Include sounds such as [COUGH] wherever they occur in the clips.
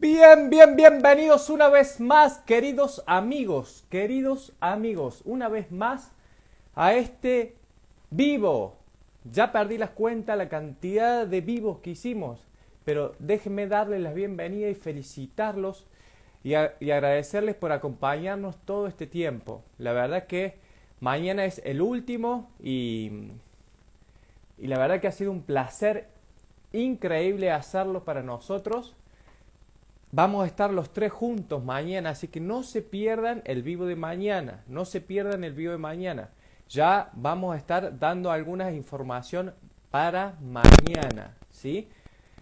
Bien, bien, bienvenidos una vez más, queridos amigos, queridos amigos, una vez más a este vivo. Ya perdí las cuentas la cantidad de vivos que hicimos, pero déjenme darles la bienvenida y felicitarlos y, y agradecerles por acompañarnos todo este tiempo. La verdad que mañana es el último y, y la verdad que ha sido un placer increíble hacerlo para nosotros Vamos a estar los tres juntos mañana, así que no se pierdan el vivo de mañana, no se pierdan el vivo de mañana. Ya vamos a estar dando algunas información para mañana, ¿sí?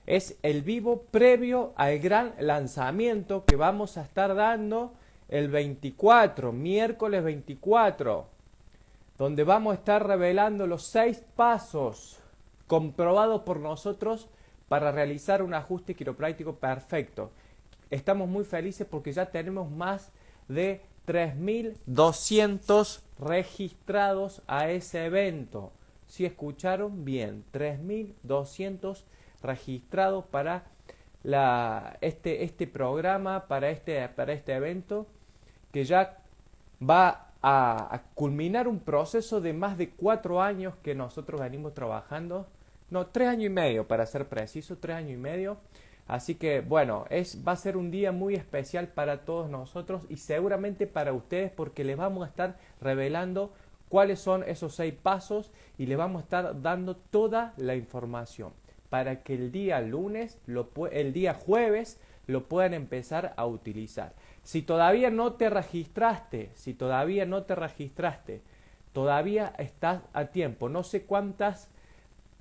Es el vivo previo al gran lanzamiento que vamos a estar dando el 24, miércoles 24, donde vamos a estar revelando los seis pasos comprobados por nosotros para realizar un ajuste quiropráctico perfecto estamos muy felices porque ya tenemos más de 3.200 registrados a ese evento. Si escucharon bien, 3.200 registrados para la, este, este programa, para este, para este evento, que ya va a, a, culminar un proceso de más de cuatro años que nosotros venimos trabajando. No, tres años y medio, para ser preciso, tres años y medio Así que bueno, es, va a ser un día muy especial para todos nosotros y seguramente para ustedes porque les vamos a estar revelando cuáles son esos seis pasos y les vamos a estar dando toda la información para que el día lunes, lo, el día jueves, lo puedan empezar a utilizar. Si todavía no te registraste, si todavía no te registraste, todavía estás a tiempo. No sé cuántas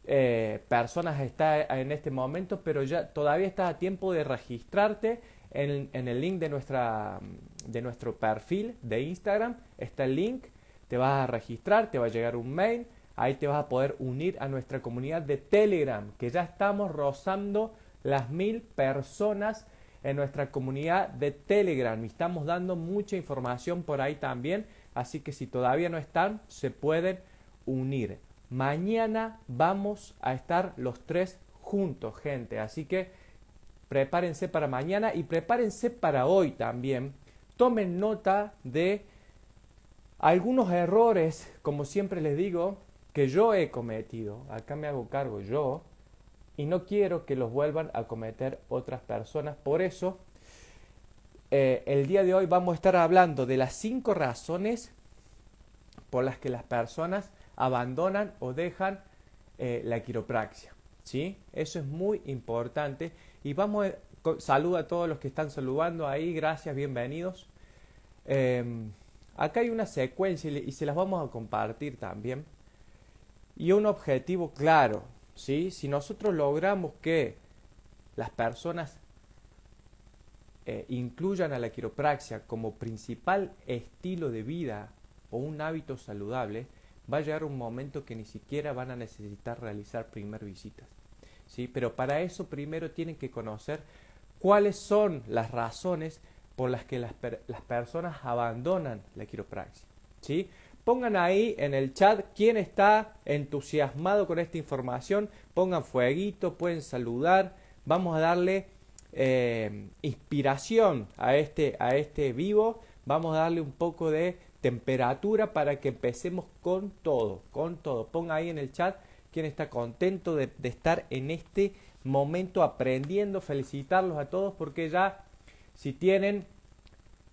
eh, personas está en este momento, pero ya todavía está a tiempo de registrarte en, el link de, nuestra, de nuestro perfil de Instagram. Está el link, te vas a registrar, te va a llegar un mail, ahí te vas a poder unir a nuestra comunidad de Telegram, que ya estamos rozando las mil personas en nuestra comunidad de Telegram. Y estamos dando mucha información por ahí también, así que si todavía no están, se pueden unir. Mañana vamos a estar los tres juntos, gente. Así que prepárense para mañana y prepárense para hoy también. Tomen nota de algunos errores, como siempre les digo, que yo he cometido. Acá me hago cargo yo. Y no quiero que los vuelvan a cometer otras personas. Por eso, eh, el día de hoy vamos a estar hablando de las cinco razones por las que las personas abandonan o dejan eh, la quiropraxia. ¿sí? Eso es muy importante. Y vamos, a, saludo a todos los que están saludando ahí, gracias, bienvenidos. Em, acá hay una secuencia y se las vamos a compartir también. Y un objetivo claro, ¿sí? Si nosotros logramos que las personas eh, incluyan a la quiropraxia como principal estilo de vida o un hábito saludable, va a llegar un momento que ni siquiera van a necesitar realizar primer visitas. ¿sí? Pero para eso primero tienen que conocer cuáles son las razones por las que las, las personas abandonan la quiropraxia. ¿sí? Pongan ahí en el chat quién está entusiasmado con esta información, pongan fueguito, pueden saludar, vamos a darle eh, inspiración a este, a este vivo, vamos a darle un poco de temperatura para que empecemos con todo, con todo. Ponga ahí en el chat quien está contento de, estar en este momento aprendiendo, felicitarlos a todos porque ya si tienen,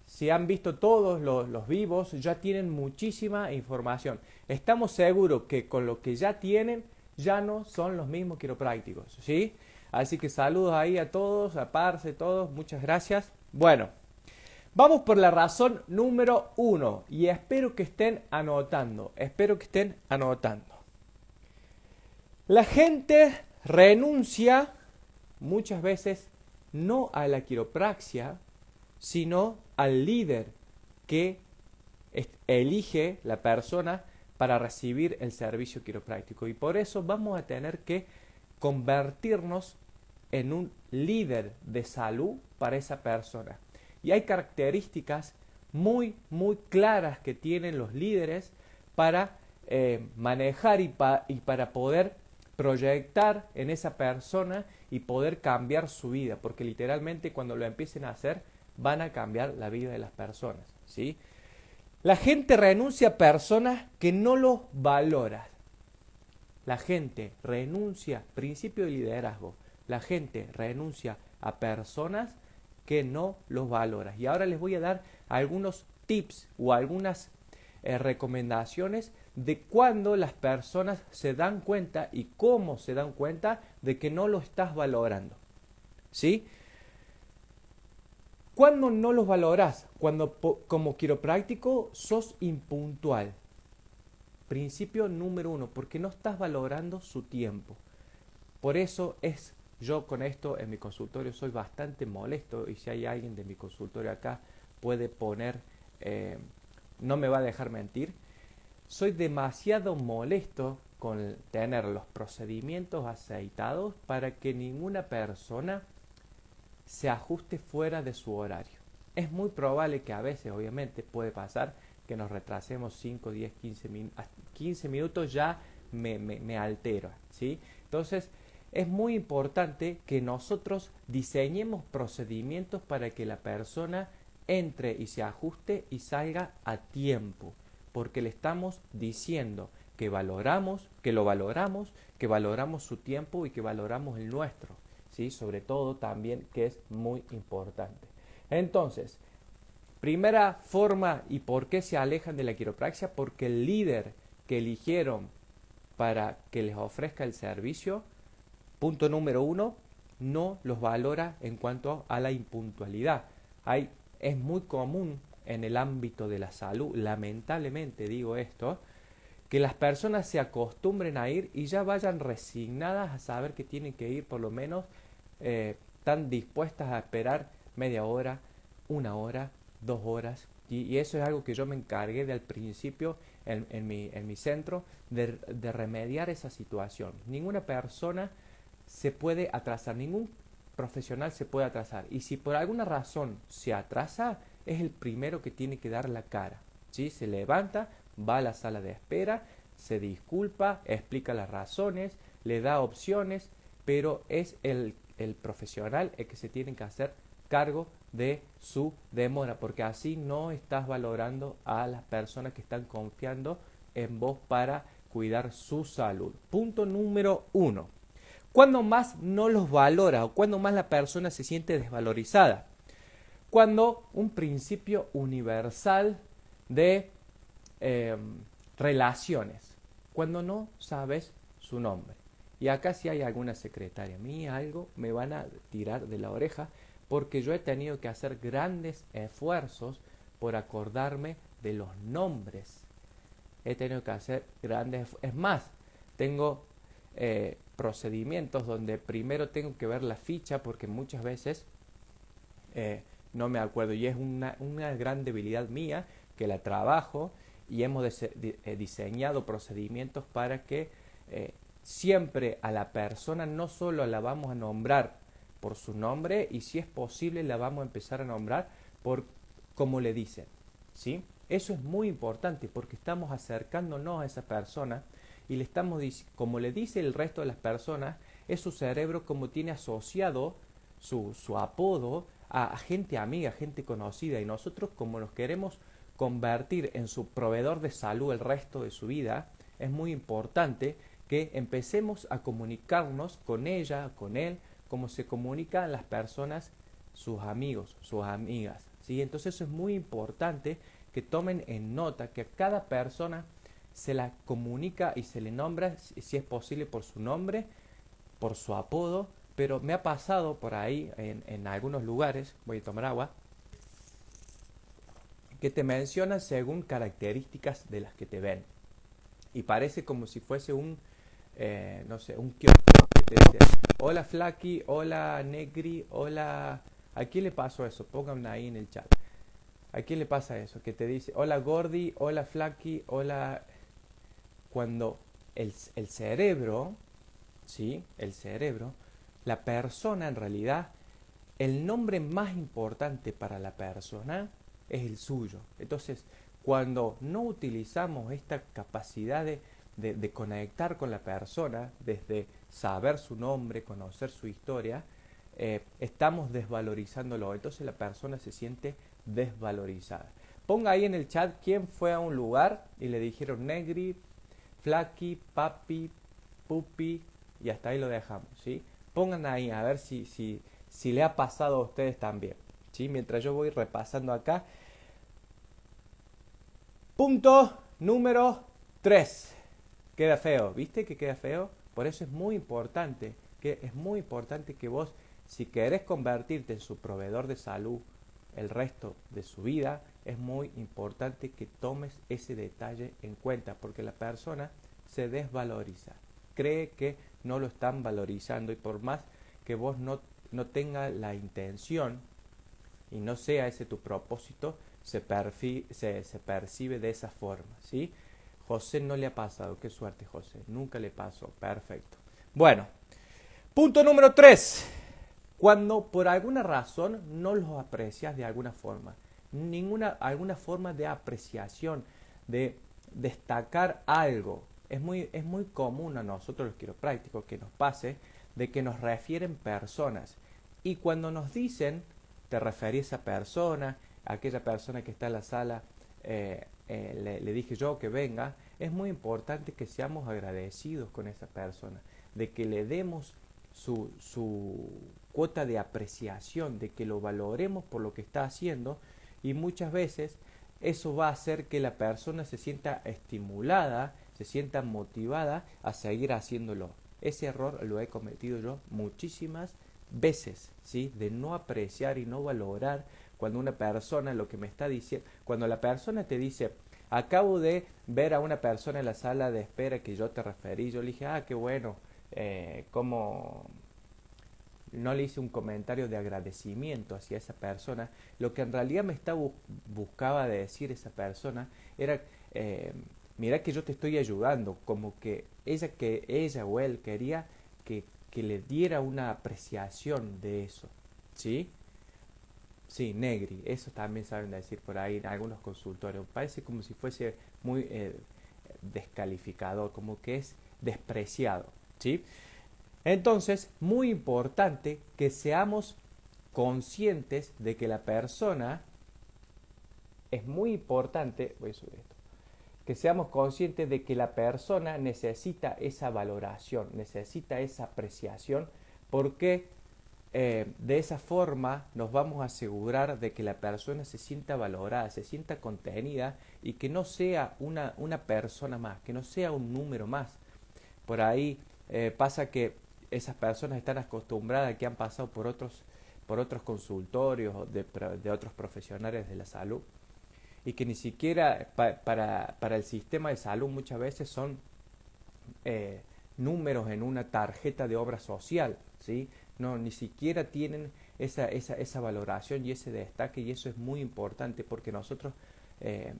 si han visto todos los, vivos, ya tienen muchísima información. Estamos seguros que con lo que ya tienen, ya no son los mismos quiroprácticos, ¿sí? Así que saludos ahí a todos, a Parse, todos, muchas gracias. Bueno. Vamos por la razón número uno y espero que estén anotando, espero que estén anotando. La gente renuncia muchas veces no a la quiropraxia, sino al líder que elige la persona para recibir el servicio quiropráctico. Y por eso vamos a tener que convertirnos en un líder de salud para esa persona. Y hay características muy, muy claras que tienen los líderes para eh, manejar y, y, para poder proyectar en esa persona y poder cambiar su vida, porque literalmente cuando lo empiecen a hacer van a cambiar la vida de las personas, ¿sí? La gente renuncia a personas que no los valora. La gente renuncia, principio de liderazgo, la gente renuncia a personas que no los valora. Y ahora les voy a dar algunos tips o algunas eh, recomendaciones de cuando las personas se dan cuenta y cómo se dan cuenta de que no lo estás valorando. ¿Sí? Cuando no los valoras? Cuando como quiropráctico sos impuntual. Principio número uno, porque no estás valorando su tiempo. Por eso es, yo con esto en mi consultorio soy bastante molesto y si hay alguien de mi consultorio acá puede poner, eh, no me va a dejar mentir, soy demasiado molesto con tener los procedimientos aceitados para que ninguna persona se ajuste fuera de su horario. Es muy probable que a veces, obviamente, puede pasar que nos retrasemos 5, 10, 15, 15 minutos, ya me, me. ¿sí? Entonces, es muy importante que nosotros diseñemos procedimientos para que la persona entre y se ajuste y salga a tiempo porque le estamos diciendo que valoramos, que lo valoramos, que valoramos su tiempo y que valoramos el nuestro, ¿sí? Sobre todo también que es muy importante. Entonces, primera forma y por qué se alejan de la quiropraxia, porque el líder que eligieron para que les ofrezca el servicio, punto número uno, no los valora en cuanto a la impuntualidad. Hay, es muy común en el ámbito de la salud, lamentablemente digo esto, que las personas se acostumbren a ir y ya vayan resignadas a saber que tienen que ir por lo menos eh, tan dispuestas a esperar media hora, una hora, dos horas. Y, eso es algo que yo me encargué de al principio en, en, mi, en mi, centro de, de remediar esa situación. Ninguna persona se puede atrasar, ningún profesional se puede atrasar. Y si por alguna razón se atrasa, es el primero que tiene que dar la cara. ¿sí? Se levanta, va a la sala de espera, se disculpa, explica las razones, le da opciones, pero es el, el profesional el que se tiene que hacer cargo de su demora, porque así no estás valorando a las personas que están confiando en vos para cuidar su salud. Punto número uno. Cuando más no los valora o cuando más la persona se siente desvalorizada cuando un principio universal de em, relaciones, cuando no sabes su nombre. Y acá si hay alguna secretaria mía, algo, me van a tirar de la oreja porque yo he tenido que hacer grandes esfuerzos por acordarme de los nombres. He tenido que hacer grandes... Es más, tengo eh, procedimientos donde primero tengo que ver la ficha porque muchas veces eh, no me acuerdo. Y es una, una gran debilidad mía que la trabajo y hemos eh, diseñado procedimientos para que siempre a la persona no solo la vamos a nombrar por su nombre y si es posible la vamos a empezar a nombrar por como le dicen. ¿sí? Eso es muy importante porque estamos acercándonos a esa persona y le estamos como le dice el resto de las personas, es su cerebro como tiene asociado su, apodo a gente amiga, gente conocida y nosotros como nos queremos convertir en su proveedor de salud el resto de su vida, es muy importante que empecemos a comunicarnos con ella, con él, como se comunican las personas, sus amigos, sus amigas. ¿sí? Entonces es muy importante que tomen en nota que cada persona se la comunica y se le nombra, si es posible, por su nombre, por su apodo, pero me ha pasado por ahí, en, algunos lugares, voy a tomar agua, que te mencionan según características de las que te ven. Y parece como si fuese un, eh, no sé, un kiosco que te dice, hola Flaky, hola Negri, hola... ¿A quién le pasó eso? Pónganme ahí en el chat. ¿A quién le pasa eso? Que te dice, hola Gordy, hola Flaky, hola... Cuando el, el cerebro, ¿sí? El cerebro la persona en realidad, el nombre más importante para la persona es el suyo. Entonces, cuando no utilizamos esta capacidad de, de, conectar con la persona, desde saber su nombre, conocer su historia, eh, estamos desvalorizándolo. Entonces la persona se siente desvalorizada. Ponga ahí en el chat quién fue a un lugar y le dijeron negri, flaki, papi, pupi y hasta ahí lo dejamos, ¿sí? Pongan ahí a ver si, si, si le ha pasado a ustedes también, ¿sí? Mientras yo voy repasando acá. Punto número 3. Queda feo, ¿viste que queda feo? Por eso es muy importante, que es muy importante que vos, si querés convertirte en su proveedor de salud el resto de su vida, es muy importante que tomes ese detalle en cuenta, porque la persona se desvaloriza, cree que no lo están valorizando y por más que vos no, no tengas la intención y no sea ese tu propósito, se, se, se, percibe de esa forma, ¿sí? José no le ha pasado, qué suerte José, nunca le pasó, perfecto. Bueno, punto número tres, cuando por alguna razón no los aprecias de alguna forma, ninguna alguna forma de apreciación, de destacar algo. Es muy, es muy común a nosotros los quiroprácticos que nos pase de que nos refieren personas y cuando nos dicen te referís a esa persona, a aquella persona que está en la sala, eh, eh, le, dije yo que venga, es muy importante que seamos agradecidos con esa persona, de que le demos su, su cuota de apreciación, de que lo valoremos por lo que está haciendo y muchas veces eso va a hacer que la persona se sienta estimulada, se sienta motivada a seguir haciéndolo. Ese error lo he cometido yo muchísimas veces, ¿sí? De no apreciar y no valorar cuando una persona lo que me está diciendo, cuando la persona te dice, acabo de ver a una persona en la sala de espera que yo te referí, yo le dije, ah, qué bueno, eh, como no le hice un comentario de agradecimiento hacia esa persona, lo que en realidad me estaba buscaba de decir esa persona era, eh, mira que yo te estoy ayudando, como que ella, que ella o él quería que, que le diera una apreciación de eso, ¿sí? Sí, negri, eso también saben decir por ahí en algunos consultorios. Parece como si fuese muy eh, descalificador, como que es despreciado, ¿sí? Entonces, muy importante que seamos conscientes de que la persona es muy importante, voy a subir esto, que seamos conscientes de que la persona necesita esa valoración, necesita esa apreciación, porque eh, de esa forma nos vamos a asegurar de que la persona se sienta valorada, se sienta contenida y que no sea una, una persona más, que no sea un número más. Por ahí eh, pasa que esas personas están acostumbradas, que han pasado por otros, por otros consultorios de, de otros profesionales de la salud y que ni siquiera para, para, el sistema de salud muchas veces son eh, números en una tarjeta de obra social, ¿sí? No, ni siquiera tienen esa, esa, esa valoración y ese destaque y eso es muy importante porque nosotros eh,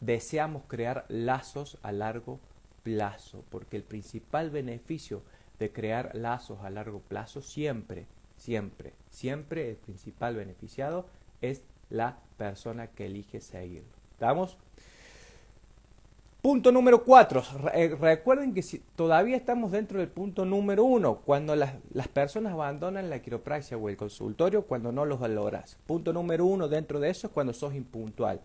deseamos crear lazos a largo plazo porque el principal beneficio de crear lazos a largo plazo siempre, siempre, siempre el principal beneficiado es la persona que elige seguirlo. ¿Estamos? Punto número cuatro. Eh, recuerden que si todavía estamos dentro del punto número uno, cuando las, las, personas abandonan la quiropraxia o el consultorio, cuando no los valoras. Punto número uno dentro de eso es cuando sos impuntual.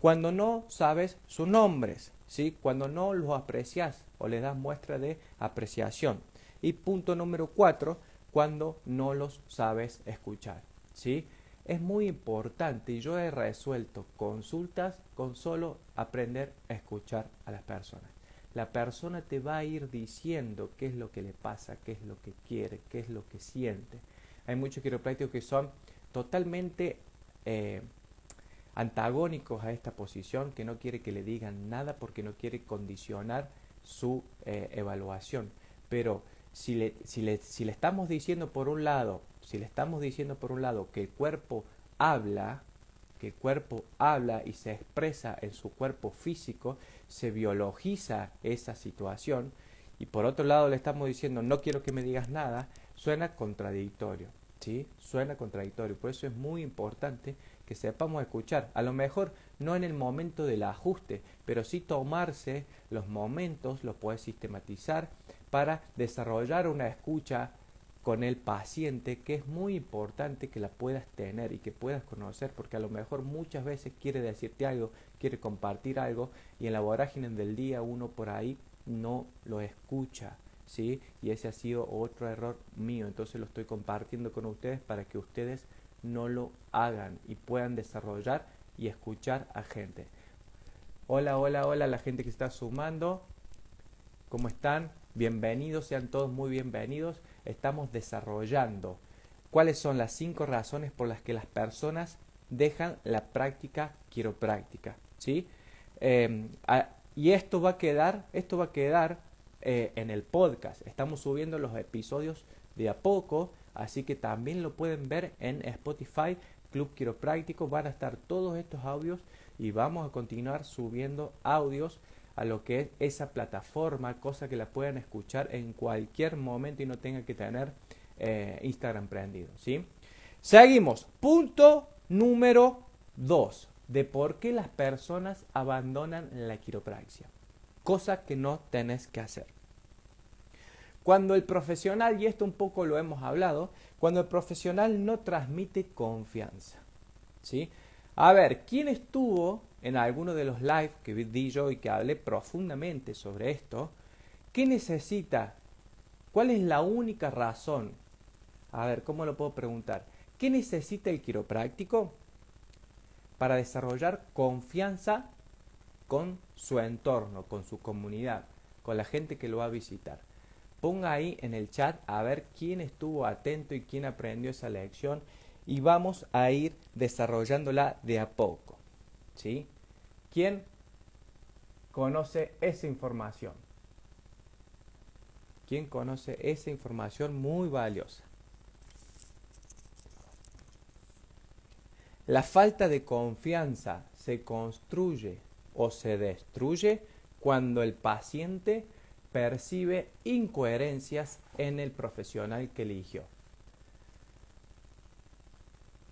Cuando no sabes sus nombres, ¿sí? cuando no los aprecias o le das muestra de apreciación. Y punto número cuatro, cuando no los sabes escuchar. ¿sí? Es muy importante y yo he resuelto consultas con solo aprender a escuchar a las personas. La persona te va a ir diciendo qué es lo que le pasa, qué es lo que quiere, qué es lo que siente. Hay muchos quiroprácticos que son totalmente eh, antagónicos a esta posición, que no quiere que le digan nada porque no quiere condicionar su eh, evaluación. Pero si le, si, le, si le estamos diciendo por un lado, si le estamos diciendo por un lado que el cuerpo habla, que el cuerpo habla y se expresa en su cuerpo físico, se biologiza esa situación, y por otro lado le estamos diciendo no quiero que me digas nada, suena contradictorio. ¿sí? Suena contradictorio, por eso es muy importante que sepamos escuchar. A lo mejor no en el momento del ajuste, pero sí tomarse los momentos, los puedes sistematizar para desarrollar una escucha con el paciente que es muy importante que la puedas tener y que puedas conocer porque a lo mejor muchas veces quiere decirte algo, quiere compartir algo y en la vorágine del día uno por ahí no lo escucha, ¿sí? Y ese ha sido otro error mío, entonces lo estoy compartiendo con ustedes para que ustedes no lo hagan y puedan desarrollar y escuchar a gente. Hola, hola, hola, la gente que está sumando. ¿Cómo están? Bienvenidos, sean todos muy bienvenidos. Estamos desarrollando cuáles son las cinco razones por las que las personas dejan la práctica quiropráctica. ¿sí? Em, y esto va a quedar, esto va a quedar eh, en el podcast. Estamos subiendo los episodios de a poco, así que también lo pueden ver en Spotify, Club Quiropráctico. Van a estar todos estos audios y vamos a continuar subiendo audios a lo que es esa plataforma, cosa que la puedan escuchar en cualquier momento y no tengan que tener eh, Instagram prendido. ¿sí? Seguimos. Punto número 2 de por qué las personas abandonan la quiropraxia. Cosa que no tenés que hacer. Cuando el profesional, y esto un poco lo hemos hablado, cuando el profesional no transmite confianza. ¿sí? A ver, ¿quién estuvo en alguno de los live que di yo y que hablé profundamente sobre esto? ¿Qué necesita? ¿Cuál es la única razón? A ver, ¿cómo lo puedo preguntar? ¿Qué necesita el quiropráctico? Para desarrollar confianza con su entorno, con su comunidad, con la gente que lo va a visitar. Ponga ahí en el chat a ver quién estuvo atento y quién aprendió esa lección y vamos a ir desarrollándola de a poco. ¿Sí? ¿Quién conoce esa información? ¿Quién conoce esa información muy valiosa? La falta de confianza se construye o se destruye cuando el paciente percibe incoherencias en el profesional que eligió.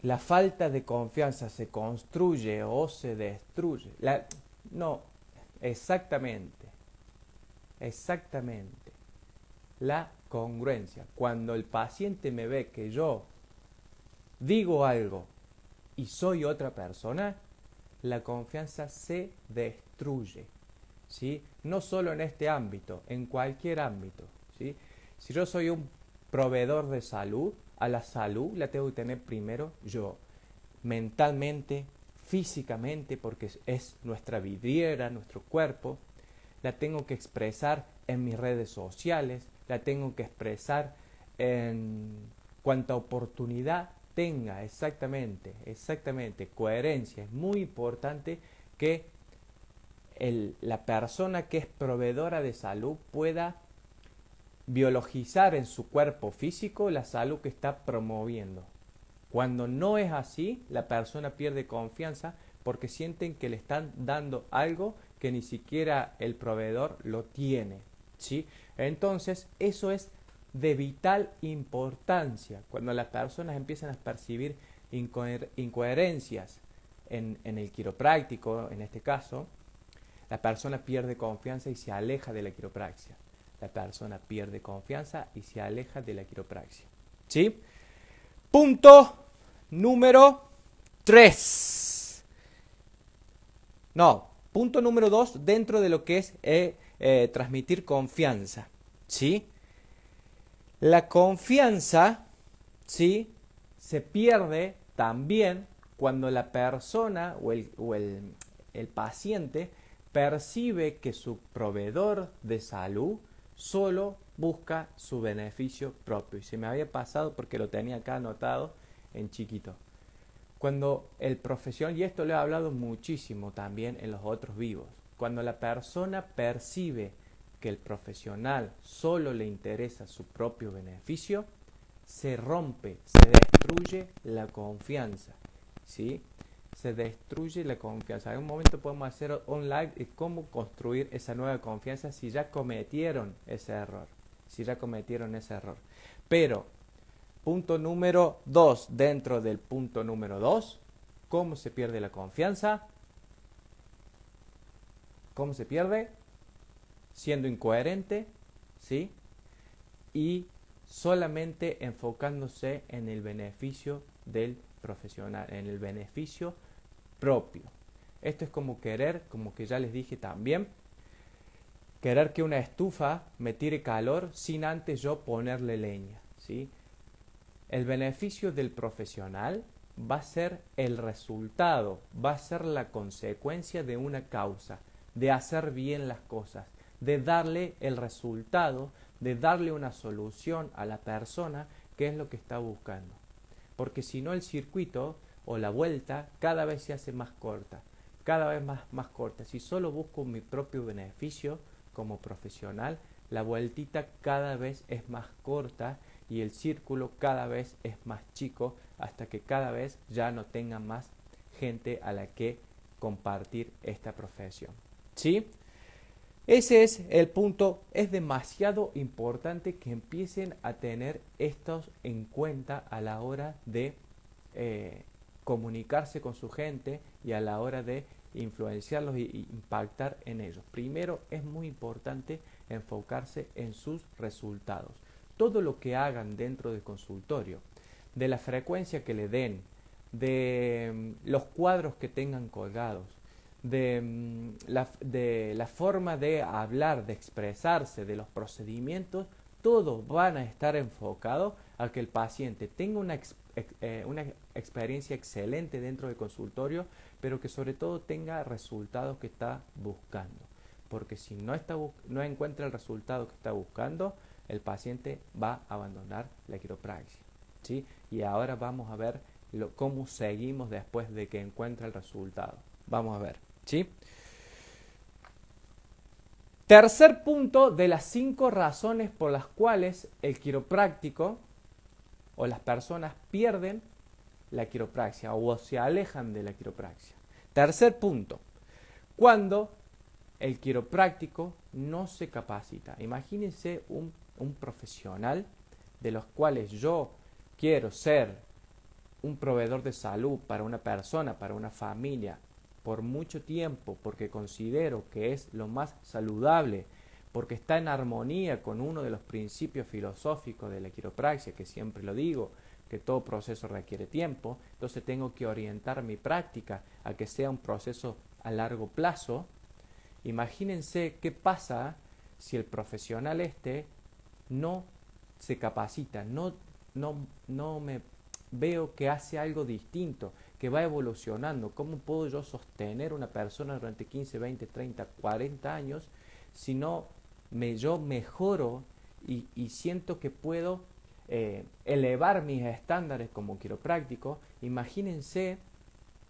La falta de confianza se construye o se destruye. no, exactamente. Exactamente. La congruencia. Cuando el paciente me ve que yo digo algo y soy otra persona, la confianza se destruye. ¿sí? No solo en este ámbito, en cualquier ámbito, ¿sí? Si yo soy un proveedor de salud, a la salud la tengo que tener primero yo, mentalmente, físicamente, porque es nuestra vidriera, nuestro cuerpo, la tengo que expresar en mis redes sociales, la tengo que expresar en cuanta oportunidad tenga, exactamente, exactamente, coherencia. Es muy importante que la persona que es proveedora de salud pueda biologizar en su cuerpo físico la salud que está promoviendo. Cuando no es así, la persona pierde confianza porque sienten que le están dando algo que ni siquiera el proveedor lo tiene. ¿sí? Entonces, eso es de vital importancia. Cuando las personas empiezan a percibir incoherencias en, en el quiropráctico, en este caso, la persona pierde confianza y se aleja de la quiropraxia. La persona pierde confianza y se aleja de la quiropraxia. ¿Sí? Punto número 3. No, punto número 2 dentro de lo que es eh, eh, transmitir confianza. ¿Sí? La confianza, ¿sí? Se pierde también cuando la persona o el, o el, el paciente percibe que su proveedor de salud solo busca su beneficio propio. Y se me había pasado porque lo tenía acá anotado en chiquito. Cuando el profesional, y esto lo he hablado muchísimo también en los otros vivos, cuando la persona percibe que el profesional solo le interesa su propio beneficio, se rompe, se destruye la confianza. ¿sí? Se destruye la confianza. En un momento podemos hacer online y cómo construir esa nueva confianza si ya cometieron ese error. Si ya cometieron ese error. Pero Punto número 2, dentro del punto número 2, ¿cómo se pierde la confianza? ¿Cómo se pierde? Siendo incoherente, ¿sí? Y solamente enfocándose en el beneficio del profesional, en el beneficio propio. Esto es como querer, como que ya les dije también, querer que una estufa me tire calor sin antes yo ponerle leña, ¿sí? El beneficio del profesional va a ser el resultado, va a ser la consecuencia de una causa, de hacer bien las cosas, de darle el resultado, de darle una solución a la persona que es lo que está buscando. Porque si no el circuito o la vuelta cada vez se hace más corta, cada vez más, más corta. Si solo busco mi propio beneficio como profesional, la vueltita cada vez es más corta y el círculo cada vez es más chico hasta que cada vez ya no tenga más gente a la que compartir esta profesión. ¿Sí? Ese es el punto. Es demasiado importante que empiecen a tener estos en cuenta a la hora de eh, comunicarse con su gente y a la hora de influenciarlos y impactar en ellos. Primero es muy importante enfocarse en sus resultados todo lo que hagan dentro del consultorio, de la frecuencia que le den, de mm, los cuadros que tengan colgados, de mm, la, de la forma de hablar, de expresarse, de los procedimientos, todos van a estar enfocados a que el paciente tenga una, eh, una experiencia excelente dentro del consultorio, pero que sobre todo tenga resultados que está buscando. Porque si no, está, no encuentra el resultado que está buscando, el paciente va a abandonar la quiropraxia. ¿sí? Y ahora vamos a ver cómo seguimos después de que encuentra el resultado. Vamos a ver. ¿sí? Tercer punto de las cinco razones por las cuales el quiropráctico o las personas pierden la quiropraxia o se alejan de la quiropraxia. Tercer punto, cuando el quiropráctico no se capacita. Imagínense un un profesional de los cuales yo quiero ser un proveedor de salud para una persona, para una familia, por mucho tiempo, porque considero que es lo más saludable, porque está en armonía con uno de los principios filosóficos de la quiropraxia, que siempre lo digo, que todo proceso requiere tiempo, entonces tengo que orientar mi práctica a que sea un proceso a largo plazo. Imagínense qué pasa si el profesional este no se capacita, no, no, no me veo que hace algo distinto, que va evolucionando. ¿Cómo puedo yo sostener una persona durante 15, 20, 30, 40 años si no me, yo mejoro y, siento que puedo eh, elevar mis estándares como quiropráctico? Imagínense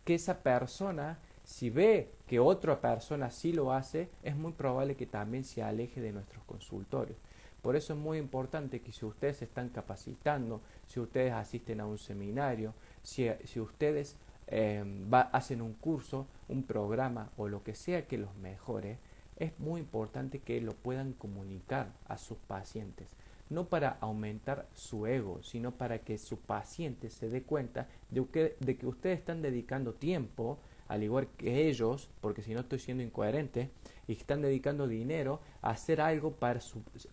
que esa persona, si ve que otra persona sí lo hace, es muy probable que también se aleje de nuestros consultorios. Por eso es muy importante que si ustedes se están capacitando, si ustedes asisten a un seminario, si, ustedes eh, hacen un curso, un programa o lo que sea que los mejore, es muy importante que lo puedan comunicar a sus pacientes. No para aumentar su ego, sino para que su paciente se dé cuenta de que, de que ustedes están dedicando tiempo, al igual que ellos, porque si no estoy siendo incoherente, y están dedicando dinero a hacer algo para,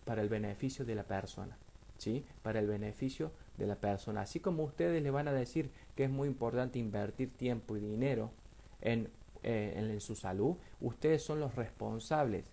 para el beneficio de la persona, ¿sí? Para el beneficio de la persona. Así como ustedes le van a decir que es muy importante invertir tiempo y dinero en, eh, en, su salud, ustedes son los responsables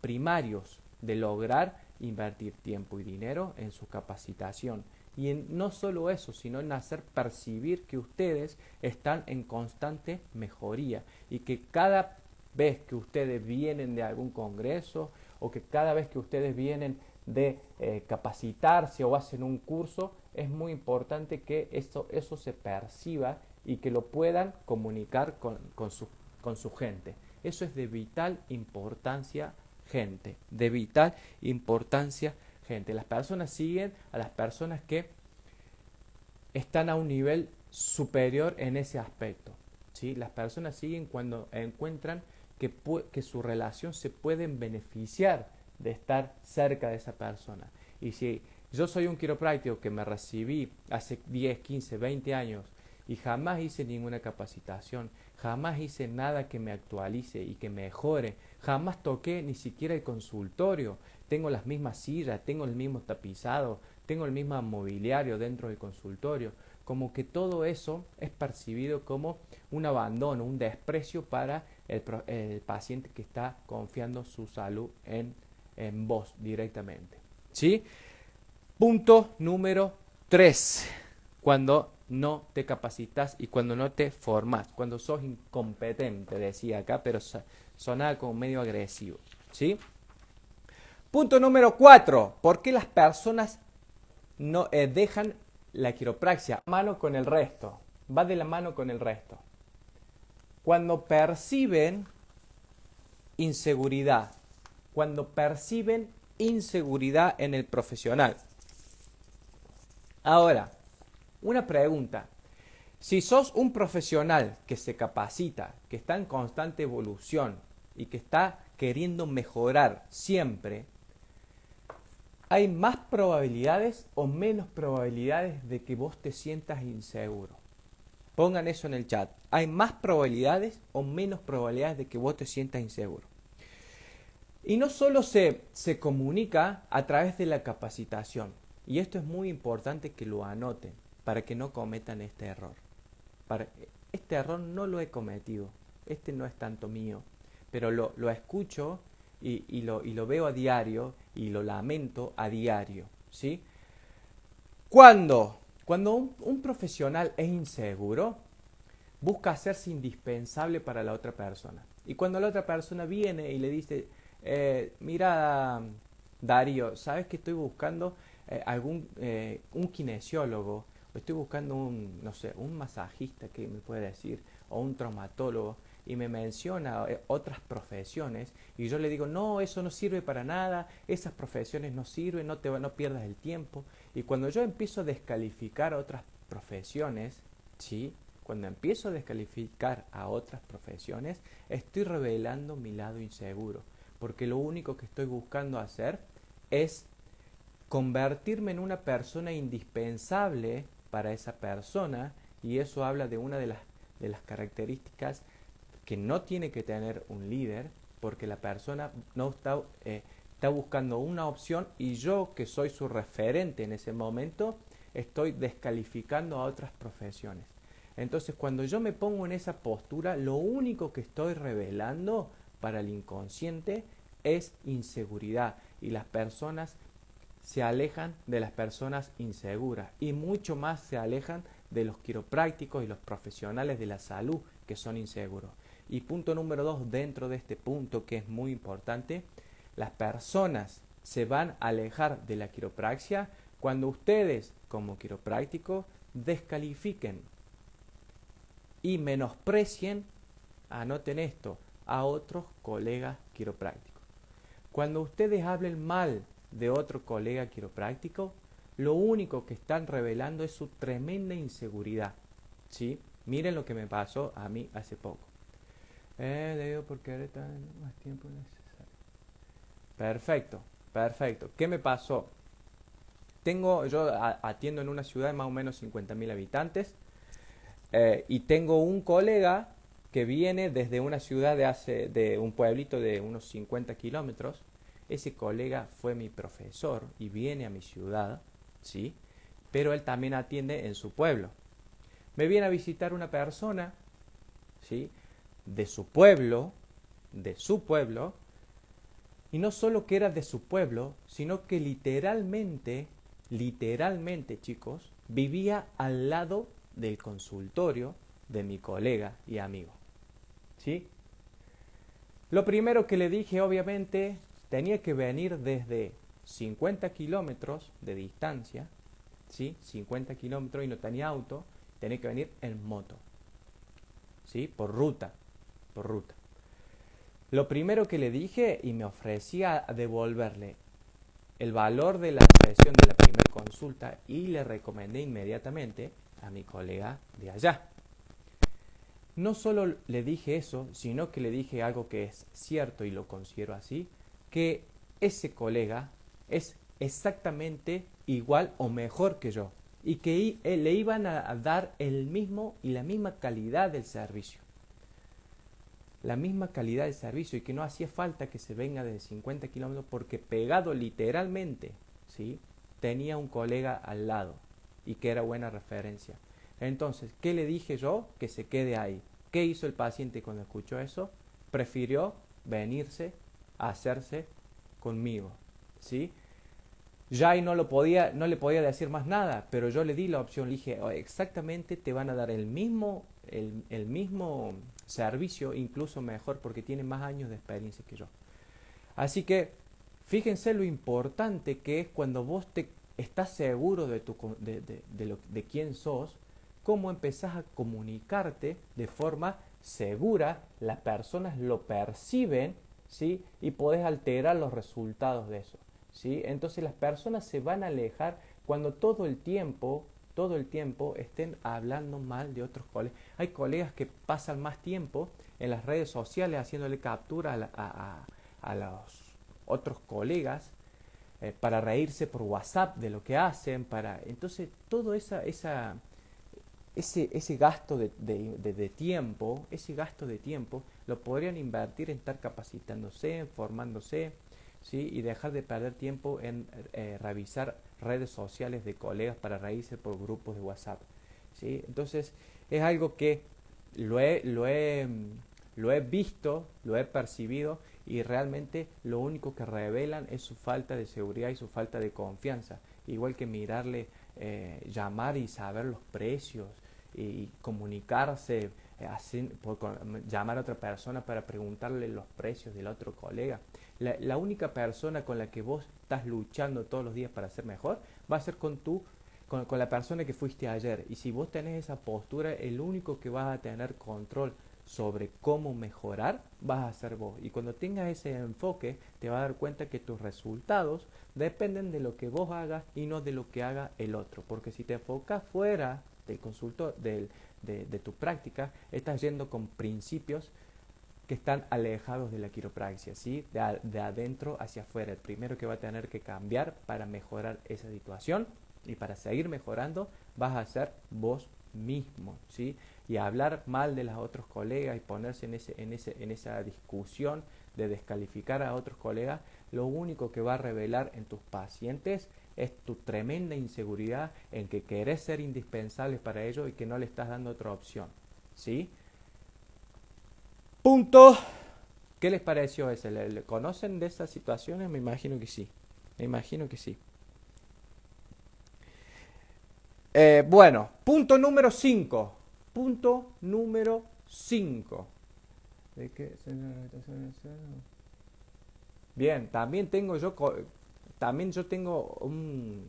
primarios de lograr invertir tiempo y dinero en su capacitación. Y en, no solo eso, sino en hacer percibir que ustedes están en constante mejoría y que cada vez que ustedes vienen de algún congreso o que cada vez que ustedes vienen de eh, capacitarse o hacen un curso, es muy importante que eso, eso se perciba y que lo puedan comunicar con, con, su, con su gente. Eso es de vital importancia, gente, de vital importancia, gente. Las personas siguen a las personas que están a un nivel superior en ese aspecto. ¿sí? Las personas siguen cuando encuentran que, su relación se pueden beneficiar de estar cerca de esa persona. Y si yo soy un quiropráctico que me recibí hace 10, 15, 20 años y jamás hice ninguna capacitación, jamás hice nada que me actualice y que mejore, jamás toqué ni siquiera el consultorio, tengo las mismas sillas, tengo el mismo tapizado, tengo el mismo mobiliario dentro del consultorio, como que todo eso es percibido como un abandono, un desprecio para el, paciente que está confiando su salud en, en vos directamente. ¿Sí? Punto número 3. Cuando no te capacitas y cuando no te formas, cuando sos incompetente, decía acá, pero sonaba como medio agresivo. ¿Sí? Punto número 4. ¿Por qué las personas no eh, dejan la quiropraxia? Mano con el resto. Va de la mano con el resto. Cuando perciben inseguridad, cuando perciben inseguridad en el profesional. Ahora, una pregunta. Si sos un profesional que se capacita, que está en constante evolución y que está queriendo mejorar siempre, ¿hay más probabilidades o menos probabilidades de que vos te sientas inseguro? Pongan eso en el chat. ¿Hay más probabilidades o menos probabilidades de que vos te sientas inseguro? Y no solo se, se comunica a través de la capacitación, y esto es muy importante que lo anoten para que no cometan este error. Este error no lo he cometido, este no es tanto mío, pero lo, escucho y, lo, veo a diario y lo lamento a diario. ¿sí? Cuando, cuando un, un profesional es inseguro, busca hacerse indispensable para la otra persona. Y cuando la otra persona viene y le dice, eh, mira, Darío, ¿sabes que estoy buscando eh, algún eh, un kinesiólogo? Estoy buscando un, no sé, un masajista que me puede decir, o un traumatólogo, y me menciona eh, otras profesiones, y yo le digo, no, eso no sirve para nada, esas profesiones no sirven, no, te, no pierdas el tiempo. Y cuando yo empiezo a descalificar otras profesiones, ¿sí? Cuando empiezo a descalificar a otras profesiones, estoy revelando mi lado inseguro, porque lo único que estoy buscando hacer es convertirme en una persona indispensable para esa persona y eso habla de una de las, de las características que no tiene que tener un líder porque la persona no está, eh, está buscando una opción y yo que soy su referente en ese momento estoy descalificando a otras profesiones. Entonces cuando yo me pongo en esa postura, lo único que estoy revelando para el inconsciente es inseguridad y las personas se alejan de las personas inseguras y mucho más se alejan de los quiroprácticos y los profesionales de la salud que son inseguros. Y punto número dos, dentro de este punto que es muy importante, las personas se van a alejar de la quiropraxia cuando ustedes como quiroprácticos descalifiquen y menosprecien, anoten esto, a otros colegas quiroprácticos. Cuando ustedes hablen mal de otro colega quiropráctico, lo único que están revelando es su tremenda inseguridad. ¿Sí? Miren lo que me pasó a mí hace poco. Eh, porque más tiempo necesario. Perfecto, perfecto. ¿Qué me pasó? Tengo, yo atiendo en una ciudad de más o menos 50.000 habitantes eh, y tengo un colega que viene desde una ciudad de hace, de un pueblito de unos 50 kilómetros ese colega fue mi profesor y viene a mi ciudad, ¿sí? Pero él también atiende en su pueblo. Me viene a visitar una persona, ¿sí? De su pueblo, de su pueblo, y no solo que era de su pueblo, sino que literalmente, literalmente, chicos, vivía al lado del consultorio de mi colega y amigo. ¿Sí? Lo primero que le dije, obviamente, tenía que venir desde 50 kilómetros de distancia, ¿sí? 50 kilómetros y no tenía auto, tenía que venir en moto, ¿sí? Por ruta, por ruta. Lo primero que le dije y me ofrecía devolverle el valor de la sesión de la primera consulta y le recomendé inmediatamente a mi colega de allá. No solo le dije eso, sino que le dije algo que es cierto y lo considero así, que ese colega es exactamente igual o mejor que yo y que eh, le iban a dar el mismo y la misma calidad del servicio. La misma calidad del servicio y que no hacía falta que se venga de 50 kilómetros porque pegado literalmente, ¿sí? tenía un colega al lado y que era buena referencia. Entonces, ¿qué le dije yo? Que se quede ahí. ¿Qué hizo el paciente cuando escuchó eso? Prefirió venirse hacerse conmigo, ¿sí? Ahí no, lo podía, no le podía decir más nada, pero yo le di la opción, le dije, oh, exactamente te van a dar el mismo, el, el mismo servicio, incluso mejor, porque tiene más años de experiencia que yo. Así que fíjense lo importante que es cuando vos te estás seguro de, tu, de, de, de quién sos, cómo empezás a comunicarte de forma segura, las personas lo perciben, ¿sí? Y podés alterar los resultados de eso. ¿sí? Entonces las personas se van a alejar cuando todo el tiempo, todo el tiempo estén hablando mal de otros colegas. Hay colegas que pasan más tiempo en las redes sociales haciéndole captura a, a, los otros colegas eh, para reírse por WhatsApp de lo que hacen, para entonces todo esa, esa ese, ese gasto de, de, tiempo, ese gasto de tiempo lo podrían invertir en estar capacitándose, formándose, ¿sí? y dejar de perder tiempo en eh, revisar redes sociales de colegas para reírse por grupos de WhatsApp. ¿sí? Entonces, es algo que lo he, lo, he, lo he visto, lo he percibido y realmente lo único que revelan es su falta de seguridad y su falta de confianza. Igual que mirarle, eh, llamar y saber los precios y comunicarse, eh, por, llamar a otra persona para preguntarle los precios del otro colega. La, única persona con la que vos estás luchando todos los días para ser mejor va a ser con tú, con, con la persona que fuiste ayer. Y si vos tenés esa postura, el único que vas a tener control sobre cómo mejorar vas a ser vos. Y cuando tengas ese enfoque, te vas a dar cuenta que tus resultados dependen de lo que vos hagas y no de lo que haga el otro. Porque si te enfocas fuera del consultor, de, tu práctica, estás yendo con principios que están alejados de la quiropraxia, ¿sí? De, de, adentro hacia afuera. El primero que va a tener que cambiar para mejorar esa situación y para seguir mejorando vas a ser vos mismo, ¿sí? Y hablar mal de los otros colegas y ponerse en, ese, en, ese, en esa discusión de descalificar a otros colegas, lo único que va a revelar en tus pacientes es tu tremenda inseguridad en que querés ser indispensable para ellos y que no le estás dando otra opción, ¿sí? Punto. ¿Qué les pareció ese? ¿Le, conocen de esas situaciones? Me imagino que sí. Me imagino que sí. Eh, bueno, punto número 5. Punto número 5. Bien, también tengo yo, también yo tengo un,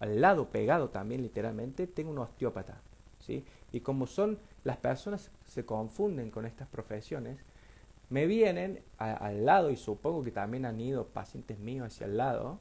al lado pegado también literalmente, tengo un osteópata. ¿sí? Y como son las personas se confunden con estas profesiones, me vienen al lado, y supongo que también han ido pacientes míos hacia el lado,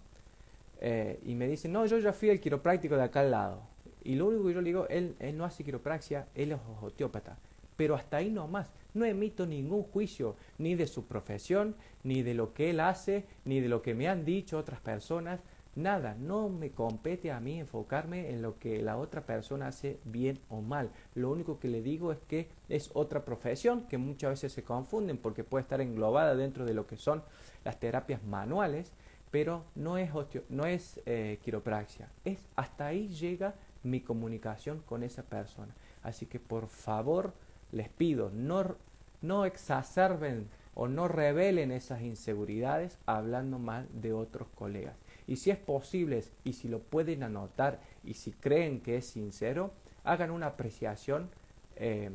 eh, y me dicen, no, yo ya fui al quiropráctico de acá al lado. Y lo único que yo le digo, él, él no hace quiropraxia, él es osteópata. Pero hasta ahí nomás, no emito ningún juicio ni de su profesión, ni de lo que él hace, ni de lo que me han dicho otras personas. Nada, no me compete a mí enfocarme en lo que la otra persona hace bien o mal. Lo único que le digo es que es otra profesión que muchas veces se confunden porque puede estar englobada dentro de lo que son las terapias manuales, pero no es, no es eh, quiropraxia. Es, hasta ahí llega mi comunicación con esa persona. Así que por favor les pido, no, no exacerben o no revelen esas inseguridades hablando mal de otros colegas. Y si es posible y si lo pueden anotar y si creen que es sincero, hagan una apreciación eh,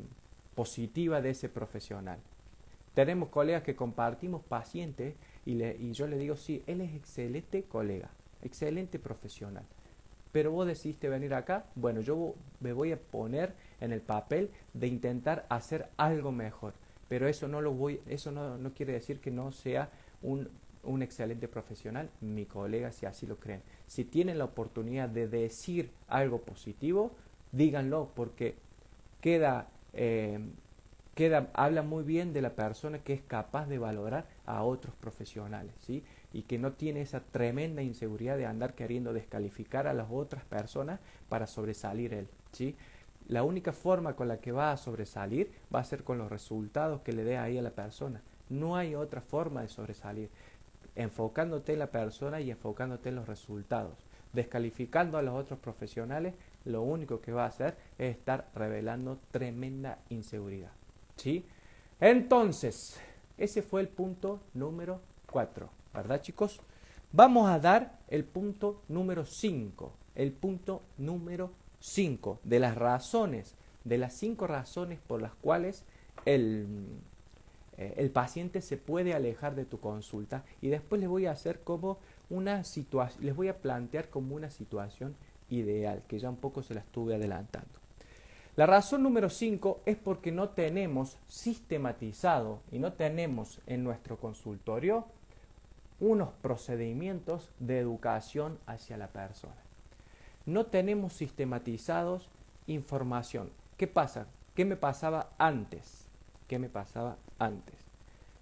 positiva de ese profesional. Tenemos colegas que compartimos pacientes y, y yo le digo, sí, él es excelente colega, excelente profesional. Pero vos decidiste venir acá, bueno, yo me voy a poner en el papel de intentar hacer algo mejor. Pero eso no lo voy, eso no, no quiere decir que no sea un un excelente profesional, mi colega, si así lo creen. Si tienen la oportunidad de decir algo positivo, díganlo porque queda, eh, queda, habla muy bien de la persona que es capaz de valorar a otros profesionales, ¿sí? Y que no tiene esa tremenda inseguridad de andar queriendo descalificar a las otras personas para sobresalir él. ¿sí? La única forma con la que va a sobresalir va a ser con los resultados que le dé ahí a la persona. No hay otra forma de sobresalir. Enfocándote en la persona y enfocándote en los resultados. Descalificando a los otros profesionales, lo único que va a hacer es estar revelando tremenda inseguridad. ¿Sí? Entonces, ese fue el punto número 4, ¿verdad chicos? Vamos a dar el punto número 5, el punto número 5 de las razones, de las cinco razones por las cuales el, eh, el paciente se puede alejar de tu consulta y después les voy a hacer como una situación, les voy a plantear como una situación ideal, que ya un poco se la estuve adelantando. La razón número 5 es porque no tenemos sistematizado y no tenemos en nuestro consultorio unos procedimientos de educación hacia la persona. No tenemos sistematizados información. ¿Qué pasa? ¿Qué me pasaba antes? ¿Qué me pasaba antes?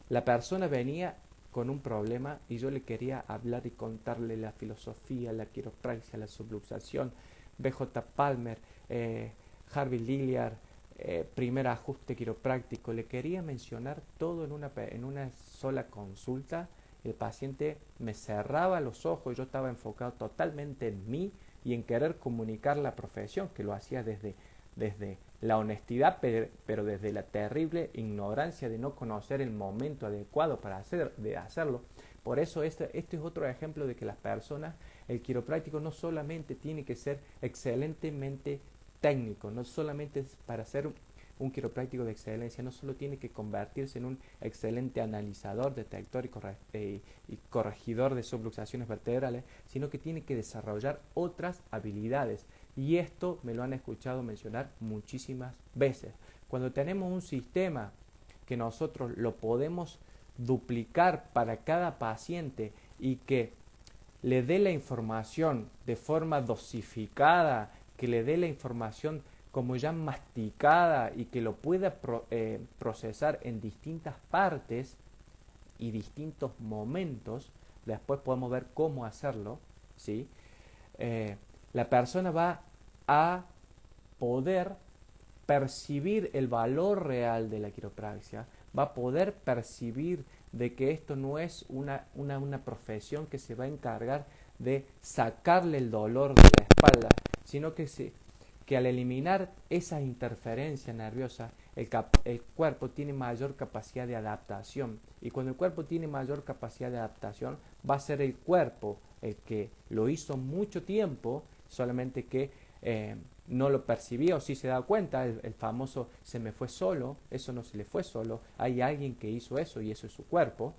La persona venía con un problema y yo le quería hablar y contarle la filosofía, la quiropraxia, la subluxación, BJ Palmer, eh, Harvey Lilliard, eh, primer ajuste quiropráctico. Le quería mencionar todo en una, en una sola consulta. El paciente me cerraba los ojos, yo estaba enfocado totalmente en mí y en querer comunicar la profesión, que lo hacía desde, desde la honestidad, pero desde la terrible ignorancia de no conocer el momento adecuado para hacer, de hacerlo. Por eso este, este es otro ejemplo de que las personas, el quiropráctico no solamente tiene que ser excelentemente técnico, no solamente para ser un quiropráctico de excelencia, no solo tiene que convertirse en un excelente analizador, detector y, eh, y corregidor de subluxaciones vertebrales, sino que tiene que desarrollar otras habilidades y esto me lo han escuchado mencionar muchísimas veces. Cuando tenemos un sistema que nosotros lo podemos duplicar para cada paciente y que le dé la información de forma dosificada, que le dé la información como ya masticada y que lo pueda eh, procesar en distintas partes y distintos momentos, después podemos ver cómo hacerlo, ¿sí? Eh, la persona va a poder percibir el valor real de la quiropraxia, va a poder percibir de que esto no es una, una, una profesión que se va a encargar de sacarle el dolor de la espalda, sino que, se, que al eliminar esa interferencia nerviosa, el, el, cuerpo tiene mayor capacidad de adaptación. Y cuando el cuerpo tiene mayor capacidad de adaptación, va a ser el cuerpo el que lo hizo mucho tiempo, solamente que eh, no lo percibía o si se da cuenta, el, famoso se me fue solo, eso no se le fue solo, hay alguien que hizo eso y eso es su cuerpo.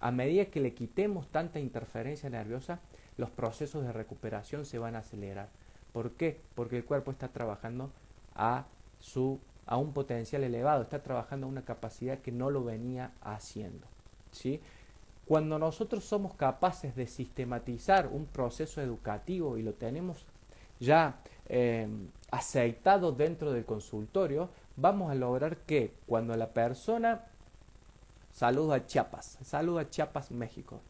A medida que le quitemos tanta interferencia nerviosa, los procesos de recuperación se van a acelerar. ¿Por qué? Porque el cuerpo está trabajando a, su, a un potencial elevado, está trabajando a una capacidad que no lo venía haciendo. ¿sí? Cuando nosotros somos capaces de sistematizar un proceso educativo y lo tenemos ya eh, aceitado dentro del consultorio, vamos a lograr que cuando la persona saluda a Chiapas, saluda a Chiapas, México,